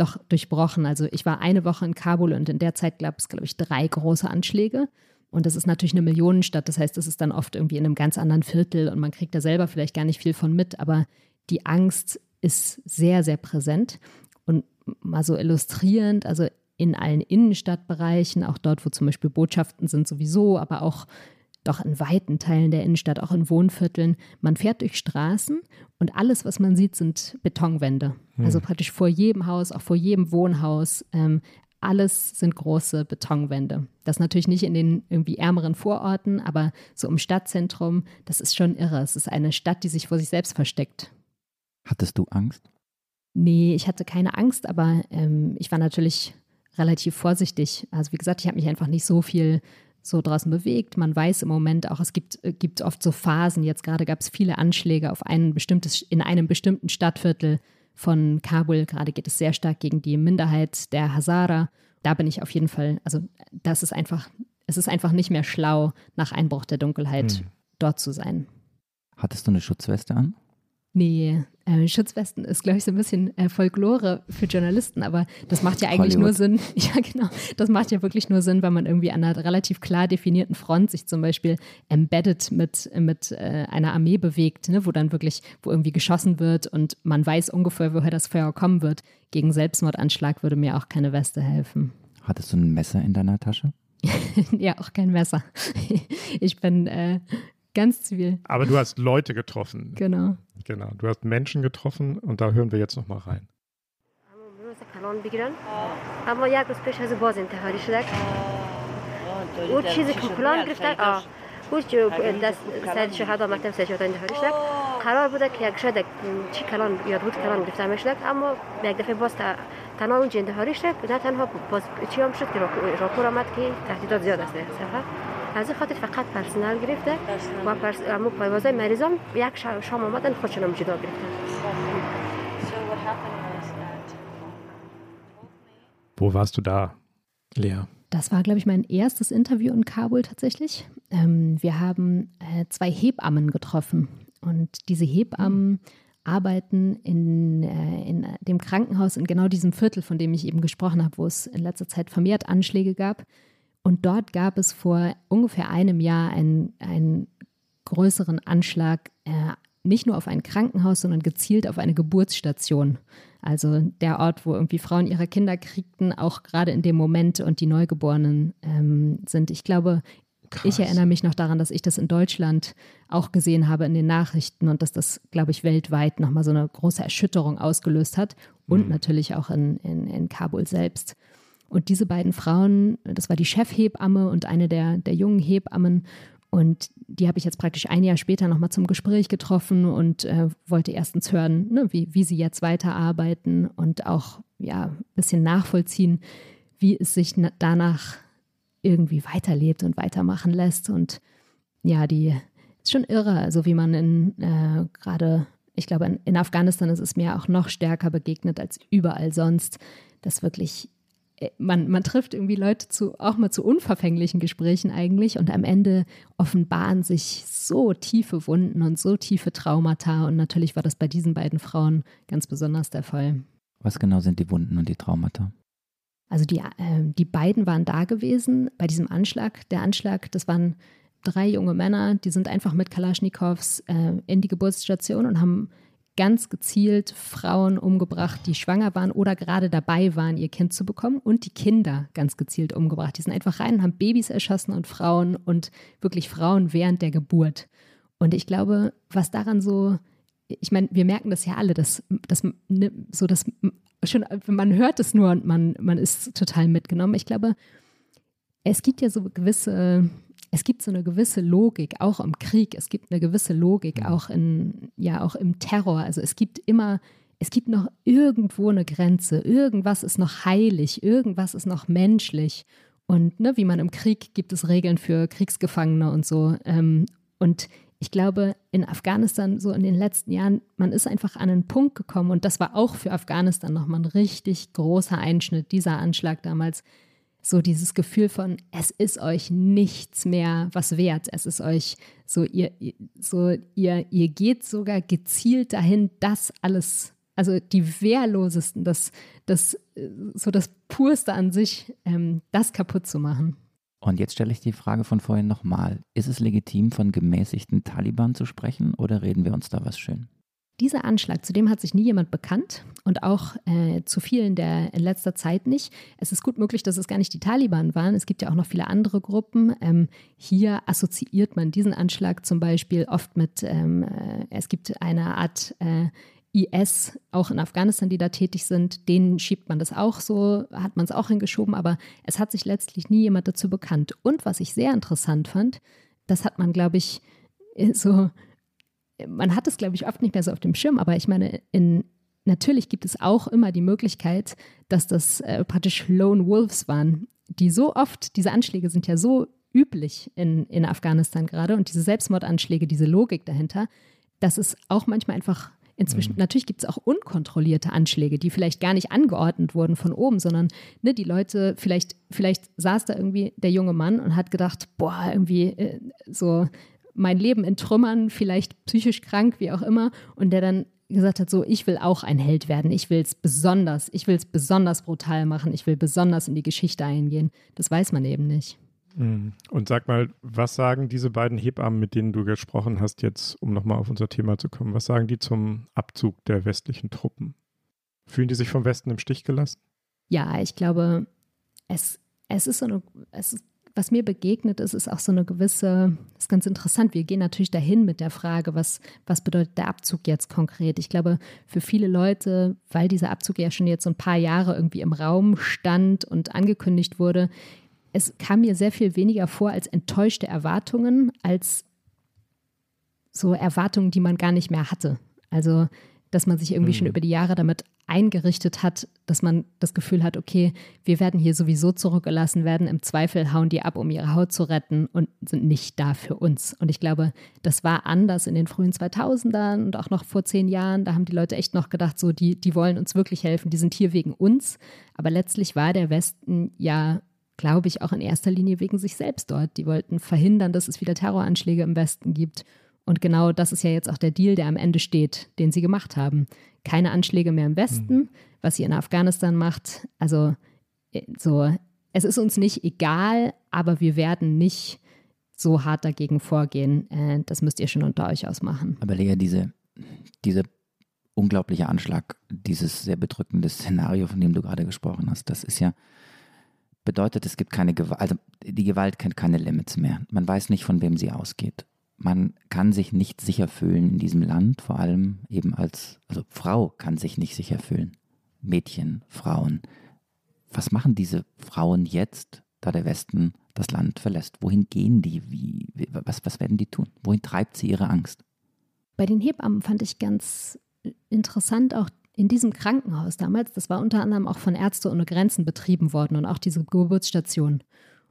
Speaker 10: doch durchbrochen. Also ich war eine Woche in Kabul und in der Zeit gab es, glaube ich, drei große Anschläge. Und das ist natürlich eine Millionenstadt. Das heißt, es ist dann oft irgendwie in einem ganz anderen Viertel und man kriegt da selber vielleicht gar nicht viel von mit. Aber die Angst ist sehr, sehr präsent. Und mal so illustrierend, also in allen Innenstadtbereichen, auch dort, wo zum Beispiel Botschaften sind sowieso, aber auch doch in weiten Teilen der Innenstadt, auch in Wohnvierteln. Man fährt durch Straßen und alles, was man sieht, sind Betonwände. Hm. Also praktisch vor jedem Haus, auch vor jedem Wohnhaus. Ähm, alles sind große Betonwände. Das natürlich nicht in den irgendwie ärmeren Vororten, aber so im Stadtzentrum, das ist schon irre. Es ist eine Stadt, die sich vor sich selbst versteckt.
Speaker 3: Hattest du Angst?
Speaker 10: Nee, ich hatte keine Angst, aber ähm, ich war natürlich relativ vorsichtig. Also wie gesagt, ich habe mich einfach nicht so viel so draußen bewegt. Man weiß im Moment auch, es gibt, äh, gibt oft so Phasen. Jetzt gerade gab es viele Anschläge auf ein bestimmtes, in einem bestimmten Stadtviertel von Kabul. Gerade geht es sehr stark gegen die Minderheit der Hazara. Da bin ich auf jeden Fall, also das ist einfach, es ist einfach nicht mehr schlau, nach Einbruch der Dunkelheit hm. dort zu sein.
Speaker 3: Hattest du eine Schutzweste an?
Speaker 10: Nee, äh, Schutzwesten ist, glaube ich, so ein bisschen äh, Folklore für Journalisten, aber das macht ja eigentlich Hollywood. nur Sinn. [laughs] Ja, genau. Das macht ja wirklich nur Sinn, weil man irgendwie an einer relativ klar definierten Front sich zum Beispiel embedded mit, mit äh, einer Armee bewegt, ne, wo dann wirklich, wo irgendwie geschossen wird und man weiß ungefähr, woher das Feuer kommen wird. Gegen Selbstmordanschlag würde mir auch keine Weste helfen.
Speaker 3: Hattest du ein Messer in deiner Tasche? [laughs]
Speaker 10: ja, auch kein Messer. [laughs] ich bin äh, ganz zivil.
Speaker 2: Aber du hast Leute getroffen.
Speaker 10: Genau.
Speaker 2: Genau, du hast Menschen getroffen und da hören wir jetzt nochmal rein. اما یک روز پیش از باز انتحاری شدک او چیزی که پلان گرفتک آه او دست سید شهدا مکتب سید شهدا انتحاری شدک قرار بوده که یک شدک چی کلان یاد بود کلان گرفته همه شدک اما یک دفعه باز تنها اونجا انتحاری شدک نه تنها باز چی هم شد که راپور آمد که تهدیدات زیاد است
Speaker 16: از این خاطر فقط پرسنل گرفته و پرس... امو پایوازای مریضام یک شام آمدن خودشون جدا گرفتن
Speaker 2: Wo warst du da, Lea?
Speaker 10: Das war, glaube ich, mein erstes Interview in Kabul tatsächlich. Ähm, wir haben äh, zwei Hebammen getroffen und diese Hebammen mhm. arbeiten in, äh, in dem Krankenhaus in genau diesem Viertel, von dem ich eben gesprochen habe, wo es in letzter Zeit vermehrt Anschläge gab. Und dort gab es vor ungefähr einem Jahr einen, einen größeren Anschlag, äh, nicht nur auf ein Krankenhaus, sondern gezielt auf eine Geburtsstation. Also der Ort, wo irgendwie Frauen ihre Kinder kriegten, auch gerade in dem Moment und die Neugeborenen ähm, sind. Ich glaube, Krass. ich erinnere mich noch daran, dass ich das in Deutschland auch gesehen habe in den Nachrichten und dass das, glaube ich, weltweit nochmal so eine große Erschütterung ausgelöst hat und mhm. natürlich auch in, in, in Kabul selbst. Und diese beiden Frauen, das war die Chefhebamme und eine der, der jungen Hebammen. Und die habe ich jetzt praktisch ein Jahr später nochmal zum Gespräch getroffen und äh, wollte erstens hören, ne, wie, wie sie jetzt weiterarbeiten und auch ja, ein bisschen nachvollziehen, wie es sich danach irgendwie weiterlebt und weitermachen lässt. Und ja, die ist schon irre, also wie man in äh, gerade, ich glaube, in, in Afghanistan ist es mir auch noch stärker begegnet als überall sonst, dass wirklich man, man trifft irgendwie Leute zu, auch mal zu unverfänglichen Gesprächen eigentlich und am Ende offenbaren sich so tiefe Wunden und so tiefe Traumata und natürlich war das bei diesen beiden Frauen ganz besonders der Fall.
Speaker 3: Was genau sind die Wunden und die Traumata?
Speaker 10: Also die, äh, die beiden waren da gewesen bei diesem Anschlag. Der Anschlag, das waren drei junge Männer, die sind einfach mit Kalaschnikows äh, in die Geburtsstation und haben ganz gezielt Frauen umgebracht, die schwanger waren oder gerade dabei waren, ihr Kind zu bekommen und die Kinder ganz gezielt umgebracht. Die sind einfach rein und haben Babys erschossen und Frauen und wirklich Frauen während der Geburt. Und ich glaube, was daran so, ich meine, wir merken das ja alle, dass, dass ne, so dass schon, man hört es nur und man, man ist total mitgenommen. Ich glaube, es gibt ja so gewisse es gibt so eine gewisse Logik, auch im Krieg, es gibt eine gewisse Logik, mhm. auch in, ja, auch im Terror. Also es gibt immer, es gibt noch irgendwo eine Grenze, irgendwas ist noch heilig, irgendwas ist noch menschlich. Und ne, wie man im Krieg gibt es Regeln für Kriegsgefangene und so. Ähm, und ich glaube, in Afghanistan so in den letzten Jahren, man ist einfach an einen Punkt gekommen und das war auch für Afghanistan nochmal ein richtig großer Einschnitt, dieser Anschlag damals, so dieses Gefühl von, es ist euch nichts mehr was wert. Es ist euch so, ihr, so, ihr, ihr geht sogar gezielt dahin, das alles, also die Wehrlosesten, das, das, so das Purste an sich, ähm, das kaputt zu machen.
Speaker 3: Und jetzt stelle ich die Frage von vorhin nochmal. Ist es legitim, von gemäßigten Taliban zu sprechen oder reden wir uns da was schön?
Speaker 10: Dieser Anschlag, zu dem hat sich nie jemand bekannt und auch äh, zu vielen der in letzter Zeit nicht. Es ist gut möglich, dass es gar nicht die Taliban waren. Es gibt ja auch noch viele andere Gruppen. Ähm, hier assoziiert man diesen Anschlag zum Beispiel oft mit, ähm, äh, es gibt eine Art äh, IS, auch in Afghanistan, die da tätig sind, denen schiebt man das auch so, hat man es auch hingeschoben, aber es hat sich letztlich nie jemand dazu bekannt. Und was ich sehr interessant fand, das hat man, glaube ich, äh, so man hat es, glaube ich, oft nicht mehr so auf dem Schirm, aber ich meine, in, natürlich gibt es auch immer die Möglichkeit, dass das äh, praktisch Lone Wolves waren, die so oft, diese Anschläge sind ja so üblich in, in Afghanistan gerade und diese Selbstmordanschläge, diese Logik dahinter, dass es auch manchmal einfach inzwischen, mhm. natürlich gibt es auch unkontrollierte Anschläge, die vielleicht gar nicht angeordnet wurden von oben, sondern ne, die Leute, vielleicht, vielleicht saß da irgendwie der junge Mann und hat gedacht, boah, irgendwie äh, so mein Leben in Trümmern, vielleicht psychisch krank, wie auch immer, und der dann gesagt hat, so, ich will auch ein Held werden, ich will es besonders, ich will es besonders brutal machen, ich will besonders in die Geschichte eingehen. Das weiß man eben nicht.
Speaker 2: Mhm. Und sag mal, was sagen diese beiden Hebammen, mit denen du gesprochen hast, jetzt, um nochmal auf unser Thema zu kommen, was sagen die zum Abzug der westlichen Truppen? Fühlen die sich vom Westen im Stich gelassen?
Speaker 10: Ja, ich glaube, es, es ist so eine, es ist was mir begegnet ist, ist auch so eine gewisse, das ist ganz interessant. Wir gehen natürlich dahin mit der Frage, was, was bedeutet der Abzug jetzt konkret? Ich glaube, für viele Leute, weil dieser Abzug ja schon jetzt so ein paar Jahre irgendwie im Raum stand und angekündigt wurde, es kam mir sehr viel weniger vor als enttäuschte Erwartungen, als so Erwartungen, die man gar nicht mehr hatte. Also, dass man sich irgendwie mhm. schon über die Jahre damit eingerichtet hat, dass man das Gefühl hat, okay, wir werden hier sowieso zurückgelassen werden, im Zweifel hauen die ab, um ihre Haut zu retten und sind nicht da für uns. Und ich glaube, das war anders in den frühen 2000ern und auch noch vor zehn Jahren. Da haben die Leute echt noch gedacht, so, die, die wollen uns wirklich helfen, die sind hier wegen uns. Aber letztlich war der Westen ja glaube ich, auch in erster Linie wegen sich selbst dort. Die wollten verhindern, dass es wieder Terroranschläge im Westen gibt. Und genau das ist ja jetzt auch der Deal, der am Ende steht, den sie gemacht haben keine Anschläge mehr im Westen, mhm. was sie in Afghanistan macht. Also äh, so, es ist uns nicht egal, aber wir werden nicht so hart dagegen vorgehen. Äh, das müsst ihr schon unter euch ausmachen.
Speaker 3: Aber Lea, diese, diese unglaubliche Anschlag, dieses sehr bedrückende Szenario, von dem du gerade gesprochen hast, das ist ja, bedeutet, es gibt keine Gewalt, also die Gewalt kennt keine Limits mehr. Man weiß nicht, von wem sie ausgeht man kann sich nicht sicher fühlen in diesem Land, vor allem eben als, also Frau kann sich nicht sicher fühlen. Mädchen, Frauen. Was machen diese Frauen jetzt, da der Westen das Land verlässt? Wohin gehen die? Wie, was, was werden die tun? Wohin treibt sie ihre Angst?
Speaker 10: Bei den Hebammen fand ich ganz interessant auch in diesem Krankenhaus damals, das war unter anderem auch von Ärzte ohne Grenzen betrieben worden und auch diese Geburtsstation.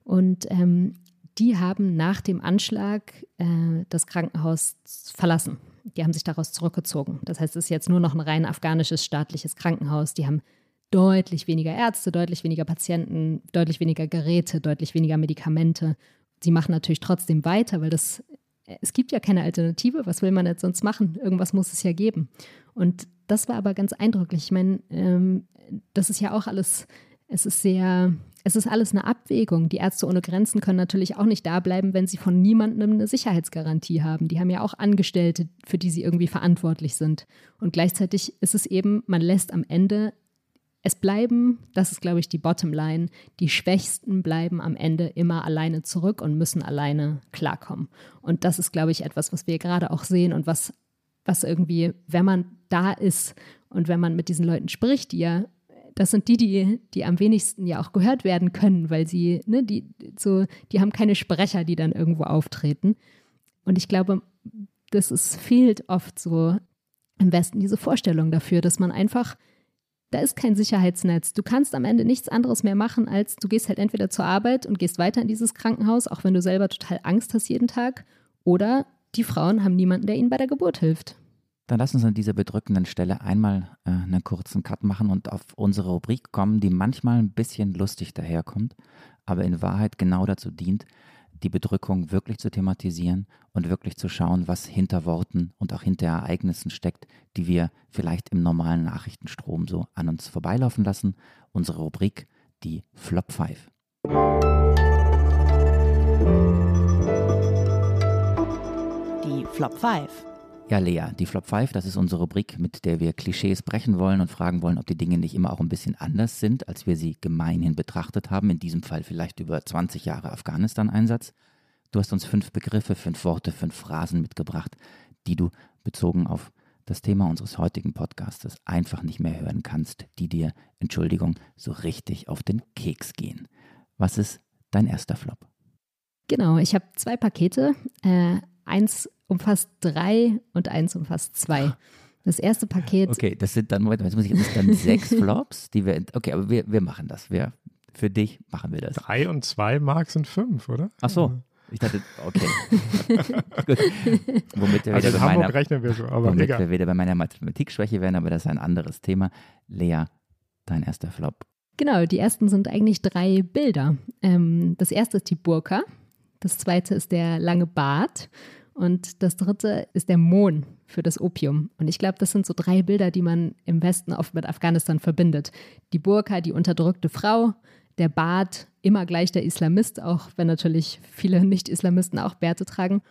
Speaker 10: Und ähm, die haben nach dem Anschlag äh, das Krankenhaus verlassen. Die haben sich daraus zurückgezogen. Das heißt, es ist jetzt nur noch ein rein afghanisches staatliches Krankenhaus. Die haben deutlich weniger Ärzte, deutlich weniger Patienten, deutlich weniger Geräte, deutlich weniger Medikamente. Sie machen natürlich trotzdem weiter, weil das, es gibt ja keine Alternative. Was will man jetzt sonst machen? Irgendwas muss es ja geben. Und das war aber ganz eindrücklich. Ich meine, ähm, das ist ja auch alles, es ist sehr es ist alles eine Abwägung. Die Ärzte ohne Grenzen können natürlich auch nicht da bleiben, wenn sie von niemandem eine Sicherheitsgarantie haben. Die haben ja auch Angestellte, für die sie irgendwie verantwortlich sind. Und gleichzeitig ist es eben, man lässt am Ende es bleiben, das ist, glaube ich, die Bottomline, die Schwächsten bleiben am Ende immer alleine zurück und müssen alleine klarkommen. Und das ist, glaube ich, etwas, was wir gerade auch sehen und was, was irgendwie, wenn man da ist und wenn man mit diesen Leuten spricht, die ja das sind die, die, die am wenigsten ja auch gehört werden können, weil sie, ne, die, so, die haben keine Sprecher, die dann irgendwo auftreten. Und ich glaube, das ist, fehlt oft so im Westen diese Vorstellung dafür, dass man einfach, da ist kein Sicherheitsnetz. Du kannst am Ende nichts anderes mehr machen, als du gehst halt entweder zur Arbeit und gehst weiter in dieses Krankenhaus, auch wenn du selber total Angst hast jeden Tag, oder die Frauen haben niemanden, der ihnen bei der Geburt hilft.
Speaker 3: Dann lass uns an dieser bedrückenden Stelle einmal äh, einen kurzen Cut machen und auf unsere Rubrik kommen, die manchmal ein bisschen lustig daherkommt, aber in Wahrheit genau dazu dient, die Bedrückung wirklich zu thematisieren und wirklich zu schauen, was hinter Worten und auch hinter Ereignissen steckt, die wir vielleicht im normalen Nachrichtenstrom so an uns vorbeilaufen lassen. Unsere Rubrik, die Flop 5.
Speaker 1: Die Flop 5.
Speaker 3: Ja, Lea, die Flop 5, das ist unsere Rubrik, mit der wir Klischees brechen wollen und fragen wollen, ob die Dinge nicht immer auch ein bisschen anders sind, als wir sie gemeinhin betrachtet haben. In diesem Fall vielleicht über 20 Jahre Afghanistan-Einsatz. Du hast uns fünf Begriffe, fünf Worte, fünf Phrasen mitgebracht, die du bezogen auf das Thema unseres heutigen Podcastes einfach nicht mehr hören kannst, die dir, Entschuldigung, so richtig auf den Keks gehen. Was ist dein erster Flop?
Speaker 10: Genau, ich habe zwei Pakete. Äh, eins umfasst drei und eins umfasst zwei. Das erste Paket.
Speaker 3: Okay, das sind dann, jetzt muss ich jetzt dann [laughs] sechs Flops, die wir. Okay, aber wir, wir machen das. Wir, für dich machen wir das.
Speaker 2: Drei und zwei Mark sind fünf, oder?
Speaker 3: Ach so. Ich dachte, okay. [laughs] Gut.
Speaker 2: Womit wir, also wieder, bei meiner, rechnen wir so, aber
Speaker 3: womit wir wieder bei meiner Mathematikschwäche werden, aber das ist ein anderes Thema. Lea, dein erster Flop.
Speaker 10: Genau, die ersten sind eigentlich drei Bilder. Ähm, das erste ist die Burka, das zweite ist der lange Bart und das dritte ist der Mohn für das Opium. Und ich glaube, das sind so drei Bilder, die man im Westen oft mit Afghanistan verbindet. Die Burka, die unterdrückte Frau, der Bart, immer gleich der Islamist, auch wenn natürlich viele Nicht-Islamisten auch Bärte tragen.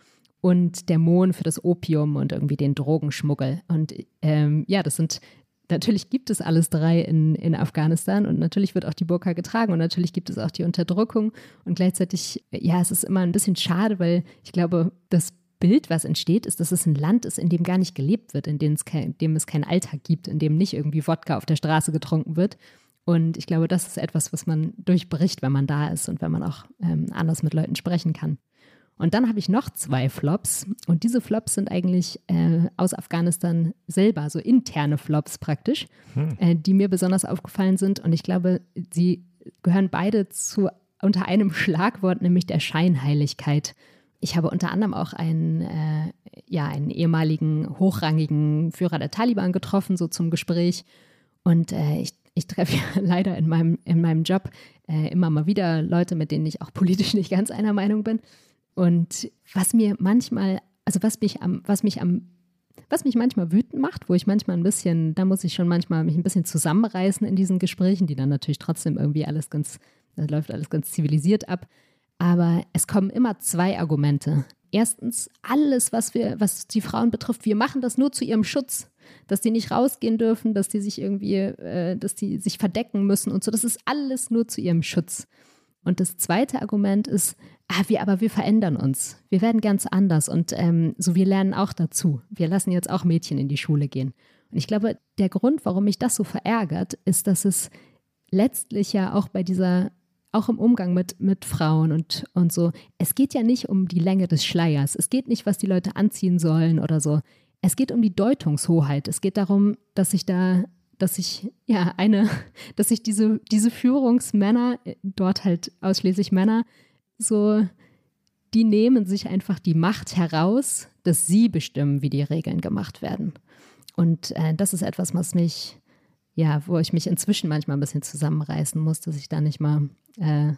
Speaker 10: Und der Mohn für das Opium und irgendwie den Drogenschmuggel. Und ähm, ja, das sind natürlich gibt es alles drei in, in Afghanistan und natürlich wird auch die Burka getragen und natürlich gibt es auch die Unterdrückung und gleichzeitig, ja, es ist immer ein bisschen schade, weil ich glaube, das Bild, was entsteht, ist, dass es ein Land ist, in dem gar nicht gelebt wird, in dem es, kein, in dem es keinen Alltag gibt, in dem nicht irgendwie Wodka auf der Straße getrunken wird. Und ich glaube, das ist etwas, was man durchbricht, wenn man da ist und wenn man auch ähm, anders mit Leuten sprechen kann. Und dann habe ich noch zwei Flops. Und diese Flops sind eigentlich äh, aus Afghanistan selber, so interne Flops praktisch, hm. äh, die mir besonders aufgefallen sind. Und ich glaube, sie gehören beide zu unter einem Schlagwort, nämlich der Scheinheiligkeit. Ich habe unter anderem auch einen, äh, ja, einen ehemaligen hochrangigen Führer der Taliban getroffen, so zum Gespräch. Und äh, ich, ich treffe ja [laughs] leider in meinem, in meinem Job äh, immer mal wieder Leute, mit denen ich auch politisch [laughs] nicht ganz einer Meinung bin. Und was mir manchmal, also was mich am, was mich am, was mich manchmal wütend macht, wo ich manchmal ein bisschen, da muss ich schon manchmal mich ein bisschen zusammenreißen in diesen Gesprächen, die dann natürlich trotzdem irgendwie alles ganz, das läuft alles ganz zivilisiert ab. Aber es kommen immer zwei Argumente. Erstens, alles, was wir, was die Frauen betrifft, wir machen das nur zu ihrem Schutz, dass die nicht rausgehen dürfen, dass die sich irgendwie, äh, dass die sich verdecken müssen und so. Das ist alles nur zu ihrem Schutz. Und das zweite Argument ist, ah, wir, aber wir verändern uns. Wir werden ganz anders und ähm, so wir lernen auch dazu. Wir lassen jetzt auch Mädchen in die Schule gehen. Und ich glaube, der Grund, warum mich das so verärgert, ist, dass es letztlich ja auch bei dieser, auch im Umgang mit, mit Frauen und, und so, es geht ja nicht um die Länge des Schleiers. Es geht nicht, was die Leute anziehen sollen oder so. Es geht um die Deutungshoheit. Es geht darum, dass sich da dass ich ja eine, [laughs] dass ich diese, diese Führungsmänner, äh, dort halt ausschließlich Männer, so, die nehmen sich einfach die Macht heraus, dass sie bestimmen, wie die Regeln gemacht werden. Und äh, das ist etwas, was mich, ja, wo ich mich inzwischen manchmal ein bisschen zusammenreißen muss, dass ich da nicht mal, äh,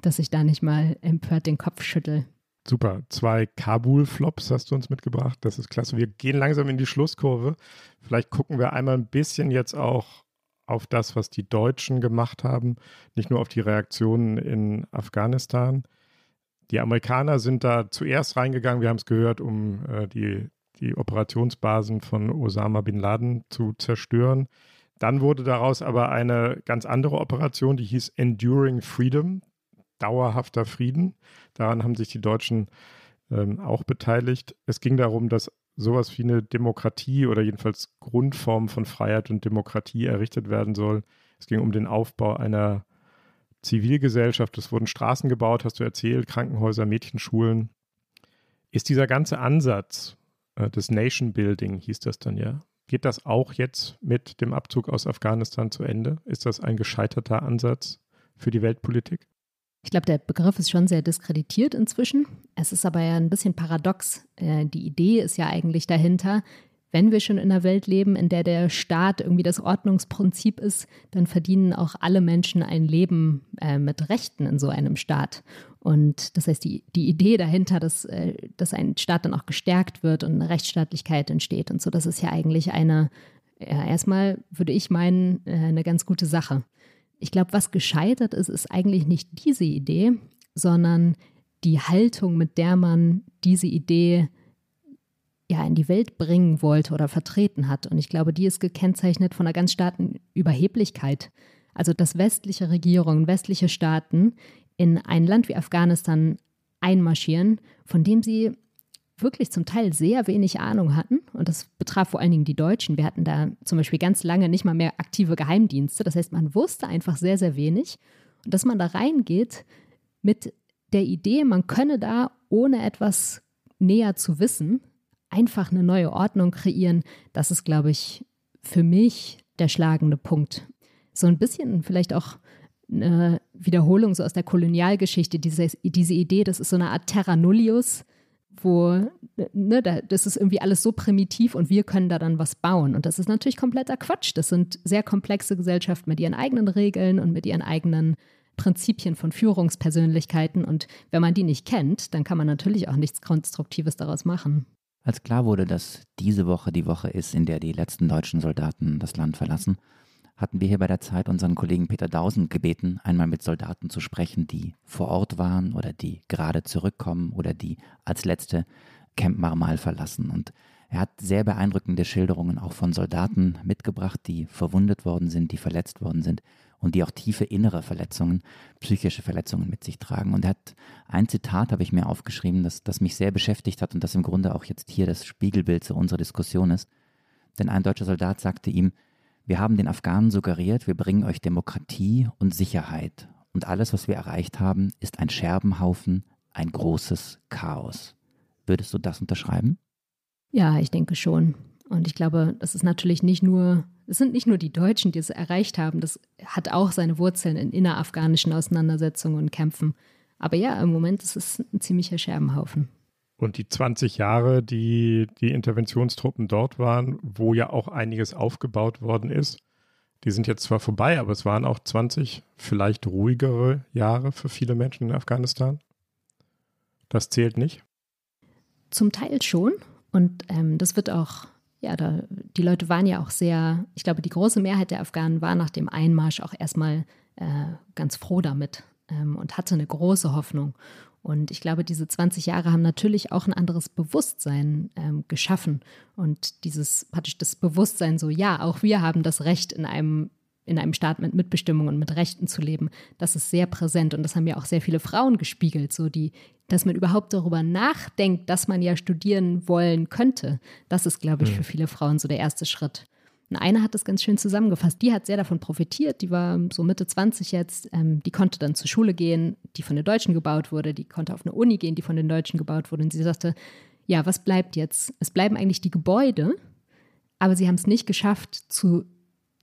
Speaker 10: dass ich da nicht mal empört den Kopf schüttel.
Speaker 2: Super. Zwei Kabul-Flops hast du uns mitgebracht. Das ist klasse. Wir gehen langsam in die Schlusskurve. Vielleicht gucken wir einmal ein bisschen jetzt auch auf das, was die Deutschen gemacht haben, nicht nur auf die Reaktionen in Afghanistan. Die Amerikaner sind da zuerst reingegangen, wir haben es gehört, um äh, die, die Operationsbasen von Osama bin Laden zu zerstören. Dann wurde daraus aber eine ganz andere Operation, die hieß Enduring Freedom dauerhafter Frieden. Daran haben sich die Deutschen ähm, auch beteiligt. Es ging darum, dass sowas wie eine Demokratie oder jedenfalls Grundform von Freiheit und Demokratie errichtet werden soll. Es ging um den Aufbau einer Zivilgesellschaft. Es wurden Straßen gebaut, hast du erzählt, Krankenhäuser, Mädchenschulen. Ist dieser ganze Ansatz äh, des Nation Building, hieß das dann ja, geht das auch jetzt mit dem Abzug aus Afghanistan zu Ende? Ist das ein gescheiterter Ansatz für die Weltpolitik?
Speaker 10: Ich glaube, der Begriff ist schon sehr diskreditiert inzwischen. Es ist aber ja ein bisschen paradox. Äh, die Idee ist ja eigentlich dahinter, wenn wir schon in einer Welt leben, in der der Staat irgendwie das Ordnungsprinzip ist, dann verdienen auch alle Menschen ein Leben äh, mit Rechten in so einem Staat. Und das heißt, die, die Idee dahinter, dass, äh, dass ein Staat dann auch gestärkt wird und eine Rechtsstaatlichkeit entsteht und so, das ist ja eigentlich eine, ja, erstmal würde ich meinen, äh, eine ganz gute Sache. Ich glaube, was gescheitert ist, ist eigentlich nicht diese Idee, sondern die Haltung, mit der man diese Idee ja in die Welt bringen wollte oder vertreten hat. Und ich glaube, die ist gekennzeichnet von einer ganz starken Überheblichkeit. Also, dass westliche Regierungen, westliche Staaten in ein Land wie Afghanistan einmarschieren, von dem sie wirklich zum Teil sehr wenig Ahnung hatten. Und das betraf vor allen Dingen die Deutschen. Wir hatten da zum Beispiel ganz lange nicht mal mehr aktive Geheimdienste. Das heißt, man wusste einfach sehr, sehr wenig. Und dass man da reingeht mit der Idee, man könne da, ohne etwas näher zu wissen, einfach eine neue Ordnung kreieren, das ist, glaube ich, für mich der schlagende Punkt. So ein bisschen vielleicht auch eine Wiederholung so aus der Kolonialgeschichte, diese, diese Idee, das ist so eine Art Terra Nullius, wo, ne, das ist irgendwie alles so primitiv und wir können da dann was bauen. Und das ist natürlich kompletter Quatsch. Das sind sehr komplexe Gesellschaften mit ihren eigenen Regeln und mit ihren eigenen Prinzipien von Führungspersönlichkeiten. Und wenn man die nicht kennt, dann kann man natürlich auch nichts Konstruktives daraus machen.
Speaker 3: Als klar wurde, dass diese Woche die Woche ist, in der die letzten deutschen Soldaten das Land verlassen, hatten wir hier bei der Zeit unseren Kollegen Peter Dausen gebeten, einmal mit Soldaten zu sprechen, die vor Ort waren oder die gerade zurückkommen oder die als letzte Camp Marmal verlassen. Und er hat sehr beeindruckende Schilderungen auch von Soldaten mitgebracht, die verwundet worden sind, die verletzt worden sind und die auch tiefe innere Verletzungen, psychische Verletzungen mit sich tragen. Und er hat ein Zitat, habe ich mir aufgeschrieben, das, das mich sehr beschäftigt hat und das im Grunde auch jetzt hier das Spiegelbild zu unserer Diskussion ist. Denn ein deutscher Soldat sagte ihm, wir haben den Afghanen suggeriert, wir bringen euch Demokratie und Sicherheit. Und alles, was wir erreicht haben, ist ein Scherbenhaufen, ein großes Chaos. Würdest du das unterschreiben?
Speaker 10: Ja, ich denke schon. Und ich glaube, das ist natürlich nicht nur, es sind nicht nur die Deutschen, die es erreicht haben, das hat auch seine Wurzeln in innerafghanischen Auseinandersetzungen und Kämpfen. Aber ja, im Moment ist es ein ziemlicher Scherbenhaufen.
Speaker 2: Und die 20 Jahre, die die Interventionstruppen dort waren, wo ja auch einiges aufgebaut worden ist, die sind jetzt zwar vorbei, aber es waren auch 20 vielleicht ruhigere Jahre für viele Menschen in Afghanistan. Das zählt nicht?
Speaker 10: Zum Teil schon. Und ähm, das wird auch, ja, da, die Leute waren ja auch sehr, ich glaube, die große Mehrheit der Afghanen war nach dem Einmarsch auch erstmal äh, ganz froh damit ähm, und hatte eine große Hoffnung. Und ich glaube, diese 20 Jahre haben natürlich auch ein anderes Bewusstsein ähm, geschaffen. Und dieses praktisch das Bewusstsein so, ja, auch wir haben das Recht, in einem, in einem Staat mit Mitbestimmung und mit Rechten zu leben. Das ist sehr präsent. Und das haben ja auch sehr viele Frauen gespiegelt, so die, dass man überhaupt darüber nachdenkt, dass man ja studieren wollen könnte. Das ist, glaube ich, mhm. für viele Frauen so der erste Schritt. Und eine hat das ganz schön zusammengefasst. Die hat sehr davon profitiert. Die war so Mitte 20 jetzt. Ähm, die konnte dann zur Schule gehen, die von den Deutschen gebaut wurde. Die konnte auf eine Uni gehen, die von den Deutschen gebaut wurde. Und sie sagte, ja, was bleibt jetzt? Es bleiben eigentlich die Gebäude, aber sie haben es nicht geschafft, zu,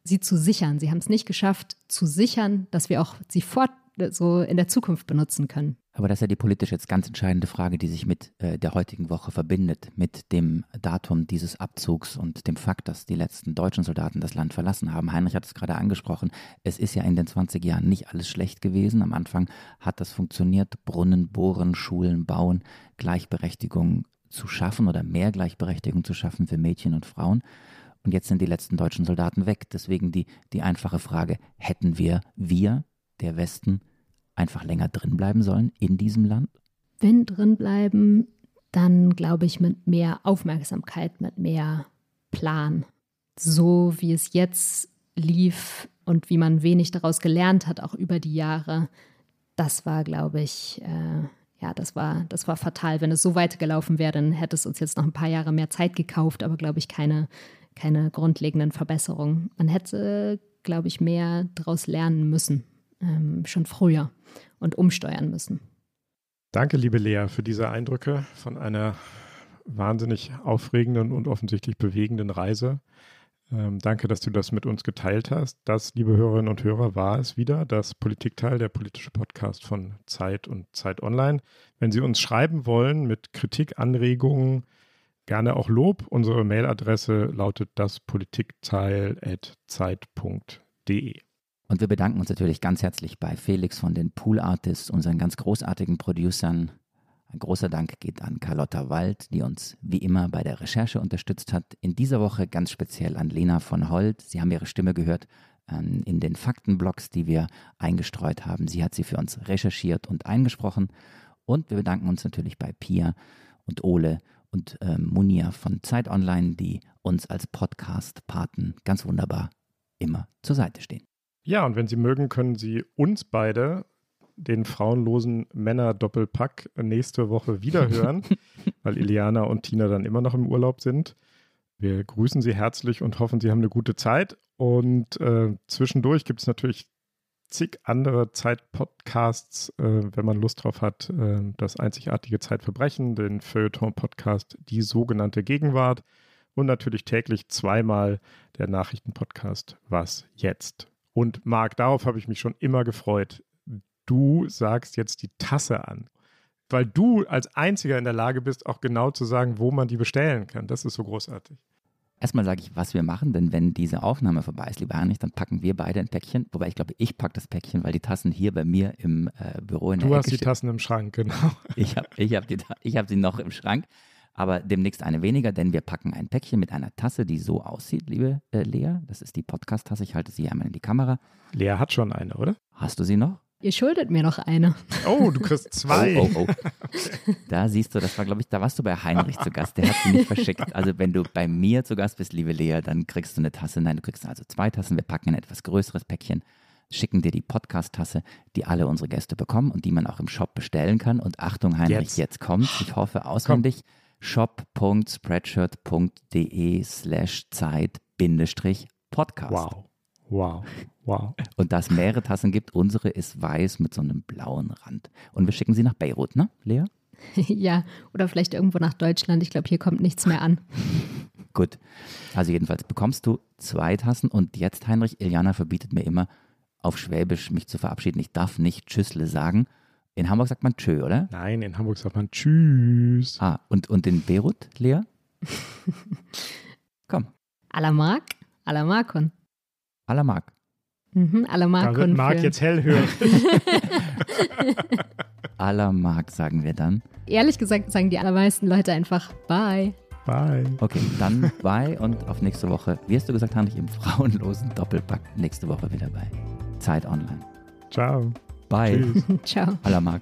Speaker 10: sie zu sichern. Sie haben es nicht geschafft, zu sichern, dass wir auch sie fort so in der Zukunft benutzen können.
Speaker 3: Aber das ist ja die politisch jetzt ganz entscheidende Frage, die sich mit äh, der heutigen Woche verbindet, mit dem Datum dieses Abzugs und dem Fakt, dass die letzten deutschen Soldaten das Land verlassen haben. Heinrich hat es gerade angesprochen. Es ist ja in den 20 Jahren nicht alles schlecht gewesen. Am Anfang hat das funktioniert. Brunnen bohren, Schulen bauen, Gleichberechtigung zu schaffen oder mehr Gleichberechtigung zu schaffen für Mädchen und Frauen. Und jetzt sind die letzten deutschen Soldaten weg. Deswegen die, die einfache Frage, hätten wir, wir, der Westen, einfach länger drin bleiben sollen in diesem Land?
Speaker 10: Wenn drin bleiben, dann glaube ich mit mehr Aufmerksamkeit, mit mehr Plan. So wie es jetzt lief und wie man wenig daraus gelernt hat, auch über die Jahre, das war, glaube ich, äh, ja, das war, das war fatal. Wenn es so weitergelaufen wäre, dann hätte es uns jetzt noch ein paar Jahre mehr Zeit gekauft, aber glaube ich, keine, keine grundlegenden Verbesserungen. Man hätte, glaube ich, mehr daraus lernen müssen, ähm, schon früher und umsteuern müssen.
Speaker 2: Danke, liebe Lea, für diese Eindrücke von einer wahnsinnig aufregenden und offensichtlich bewegenden Reise. Ähm, danke, dass du das mit uns geteilt hast. Das, liebe Hörerinnen und Hörer, war es wieder, das Politikteil, der politische Podcast von Zeit und Zeit Online. Wenn Sie uns schreiben wollen mit Kritik, Anregungen, gerne auch Lob, unsere Mailadresse lautet daspolitikteil.zeit.de.
Speaker 3: Und wir bedanken uns natürlich ganz herzlich bei Felix von den Pool Artists, unseren ganz großartigen Producern. Ein großer Dank geht an Carlotta Wald, die uns wie immer bei der Recherche unterstützt hat. In dieser Woche ganz speziell an Lena von Holt. Sie haben ihre Stimme gehört ähm, in den Faktenblocks, die wir eingestreut haben. Sie hat sie für uns recherchiert und eingesprochen. Und wir bedanken uns natürlich bei Pia und Ole und ähm, Munia von Zeit Online, die uns als Podcast-Paten ganz wunderbar immer zur Seite stehen.
Speaker 2: Ja, und wenn Sie mögen, können Sie uns beide, den frauenlosen Männer-Doppelpack, nächste Woche wiederhören, [laughs] weil Iliana und Tina dann immer noch im Urlaub sind. Wir grüßen Sie herzlich und hoffen, Sie haben eine gute Zeit. Und äh, zwischendurch gibt es natürlich zig andere Zeitpodcasts, äh, wenn man Lust drauf hat. Äh, das einzigartige Zeitverbrechen, den Feuilleton-Podcast Die sogenannte Gegenwart und natürlich täglich zweimal der Nachrichtenpodcast Was jetzt? Und Marc, darauf habe ich mich schon immer gefreut. Du sagst jetzt die Tasse an, weil du als Einziger in der Lage bist, auch genau zu sagen, wo man die bestellen kann. Das ist so großartig.
Speaker 3: Erstmal sage ich, was wir machen, denn wenn diese Aufnahme vorbei ist, lieber Heinrich, dann packen wir beide ein Päckchen. Wobei ich glaube, ich packe das Päckchen, weil die Tassen hier bei mir im äh, Büro in
Speaker 2: du
Speaker 3: der
Speaker 2: Du hast die Tassen im Schrank, genau.
Speaker 3: Ich [laughs] habe ich hab hab sie noch im Schrank aber demnächst eine weniger, denn wir packen ein Päckchen mit einer Tasse, die so aussieht, liebe äh, Lea. Das ist die Podcast-Tasse. Ich halte sie einmal in die Kamera.
Speaker 2: Lea hat schon eine, oder?
Speaker 3: Hast du sie noch?
Speaker 10: Ihr schuldet mir noch eine.
Speaker 2: Oh, du kriegst [laughs] zwei.
Speaker 3: Oh, oh, oh. [laughs] Da siehst du, das war, glaube ich, da warst du bei Heinrich zu Gast. Der hat sie nicht verschickt. Also, wenn du bei mir zu Gast bist, liebe Lea, dann kriegst du eine Tasse. Nein, du kriegst also zwei Tassen. Wir packen ein etwas größeres Päckchen, schicken dir die Podcast-Tasse, die alle unsere Gäste bekommen und die man auch im Shop bestellen kann. Und Achtung, Heinrich, jetzt, jetzt kommt. Ich hoffe auswendig. Shop.spreadshirt.de slash Zeit Podcast.
Speaker 2: Wow. Wow, wow. [laughs]
Speaker 3: Und da es mehrere Tassen gibt, unsere ist weiß mit so einem blauen Rand. Und wir schicken sie nach Beirut, ne, Lea? [laughs]
Speaker 10: ja, oder vielleicht irgendwo nach Deutschland. Ich glaube, hier kommt nichts mehr an. [laughs]
Speaker 3: Gut. Also jedenfalls bekommst du zwei Tassen und jetzt, Heinrich, Iliana verbietet mir immer, auf Schwäbisch mich zu verabschieden. Ich darf nicht Tschüssle sagen. In Hamburg sagt man Tschö, oder?
Speaker 2: Nein, in Hamburg sagt man Tschüss.
Speaker 3: Ah, und, und in Beirut, Lea? Komm.
Speaker 10: Alamark? Alamarkon.
Speaker 3: Alamark.
Speaker 10: Mhm, Alamarkon.
Speaker 2: Da wird Marc jetzt hellhörig. [laughs]
Speaker 3: Alamark sagen wir dann.
Speaker 10: Ehrlich gesagt sagen die allermeisten Leute einfach Bye.
Speaker 2: Bye.
Speaker 3: Okay, dann bye und auf nächste Woche. Wie hast du gesagt, Heinrich, im frauenlosen Doppelpack nächste Woche wieder bei Zeit Online.
Speaker 2: Ciao.
Speaker 3: Bye.
Speaker 2: Tschüss. [laughs]
Speaker 10: Ciao.
Speaker 3: Alamark.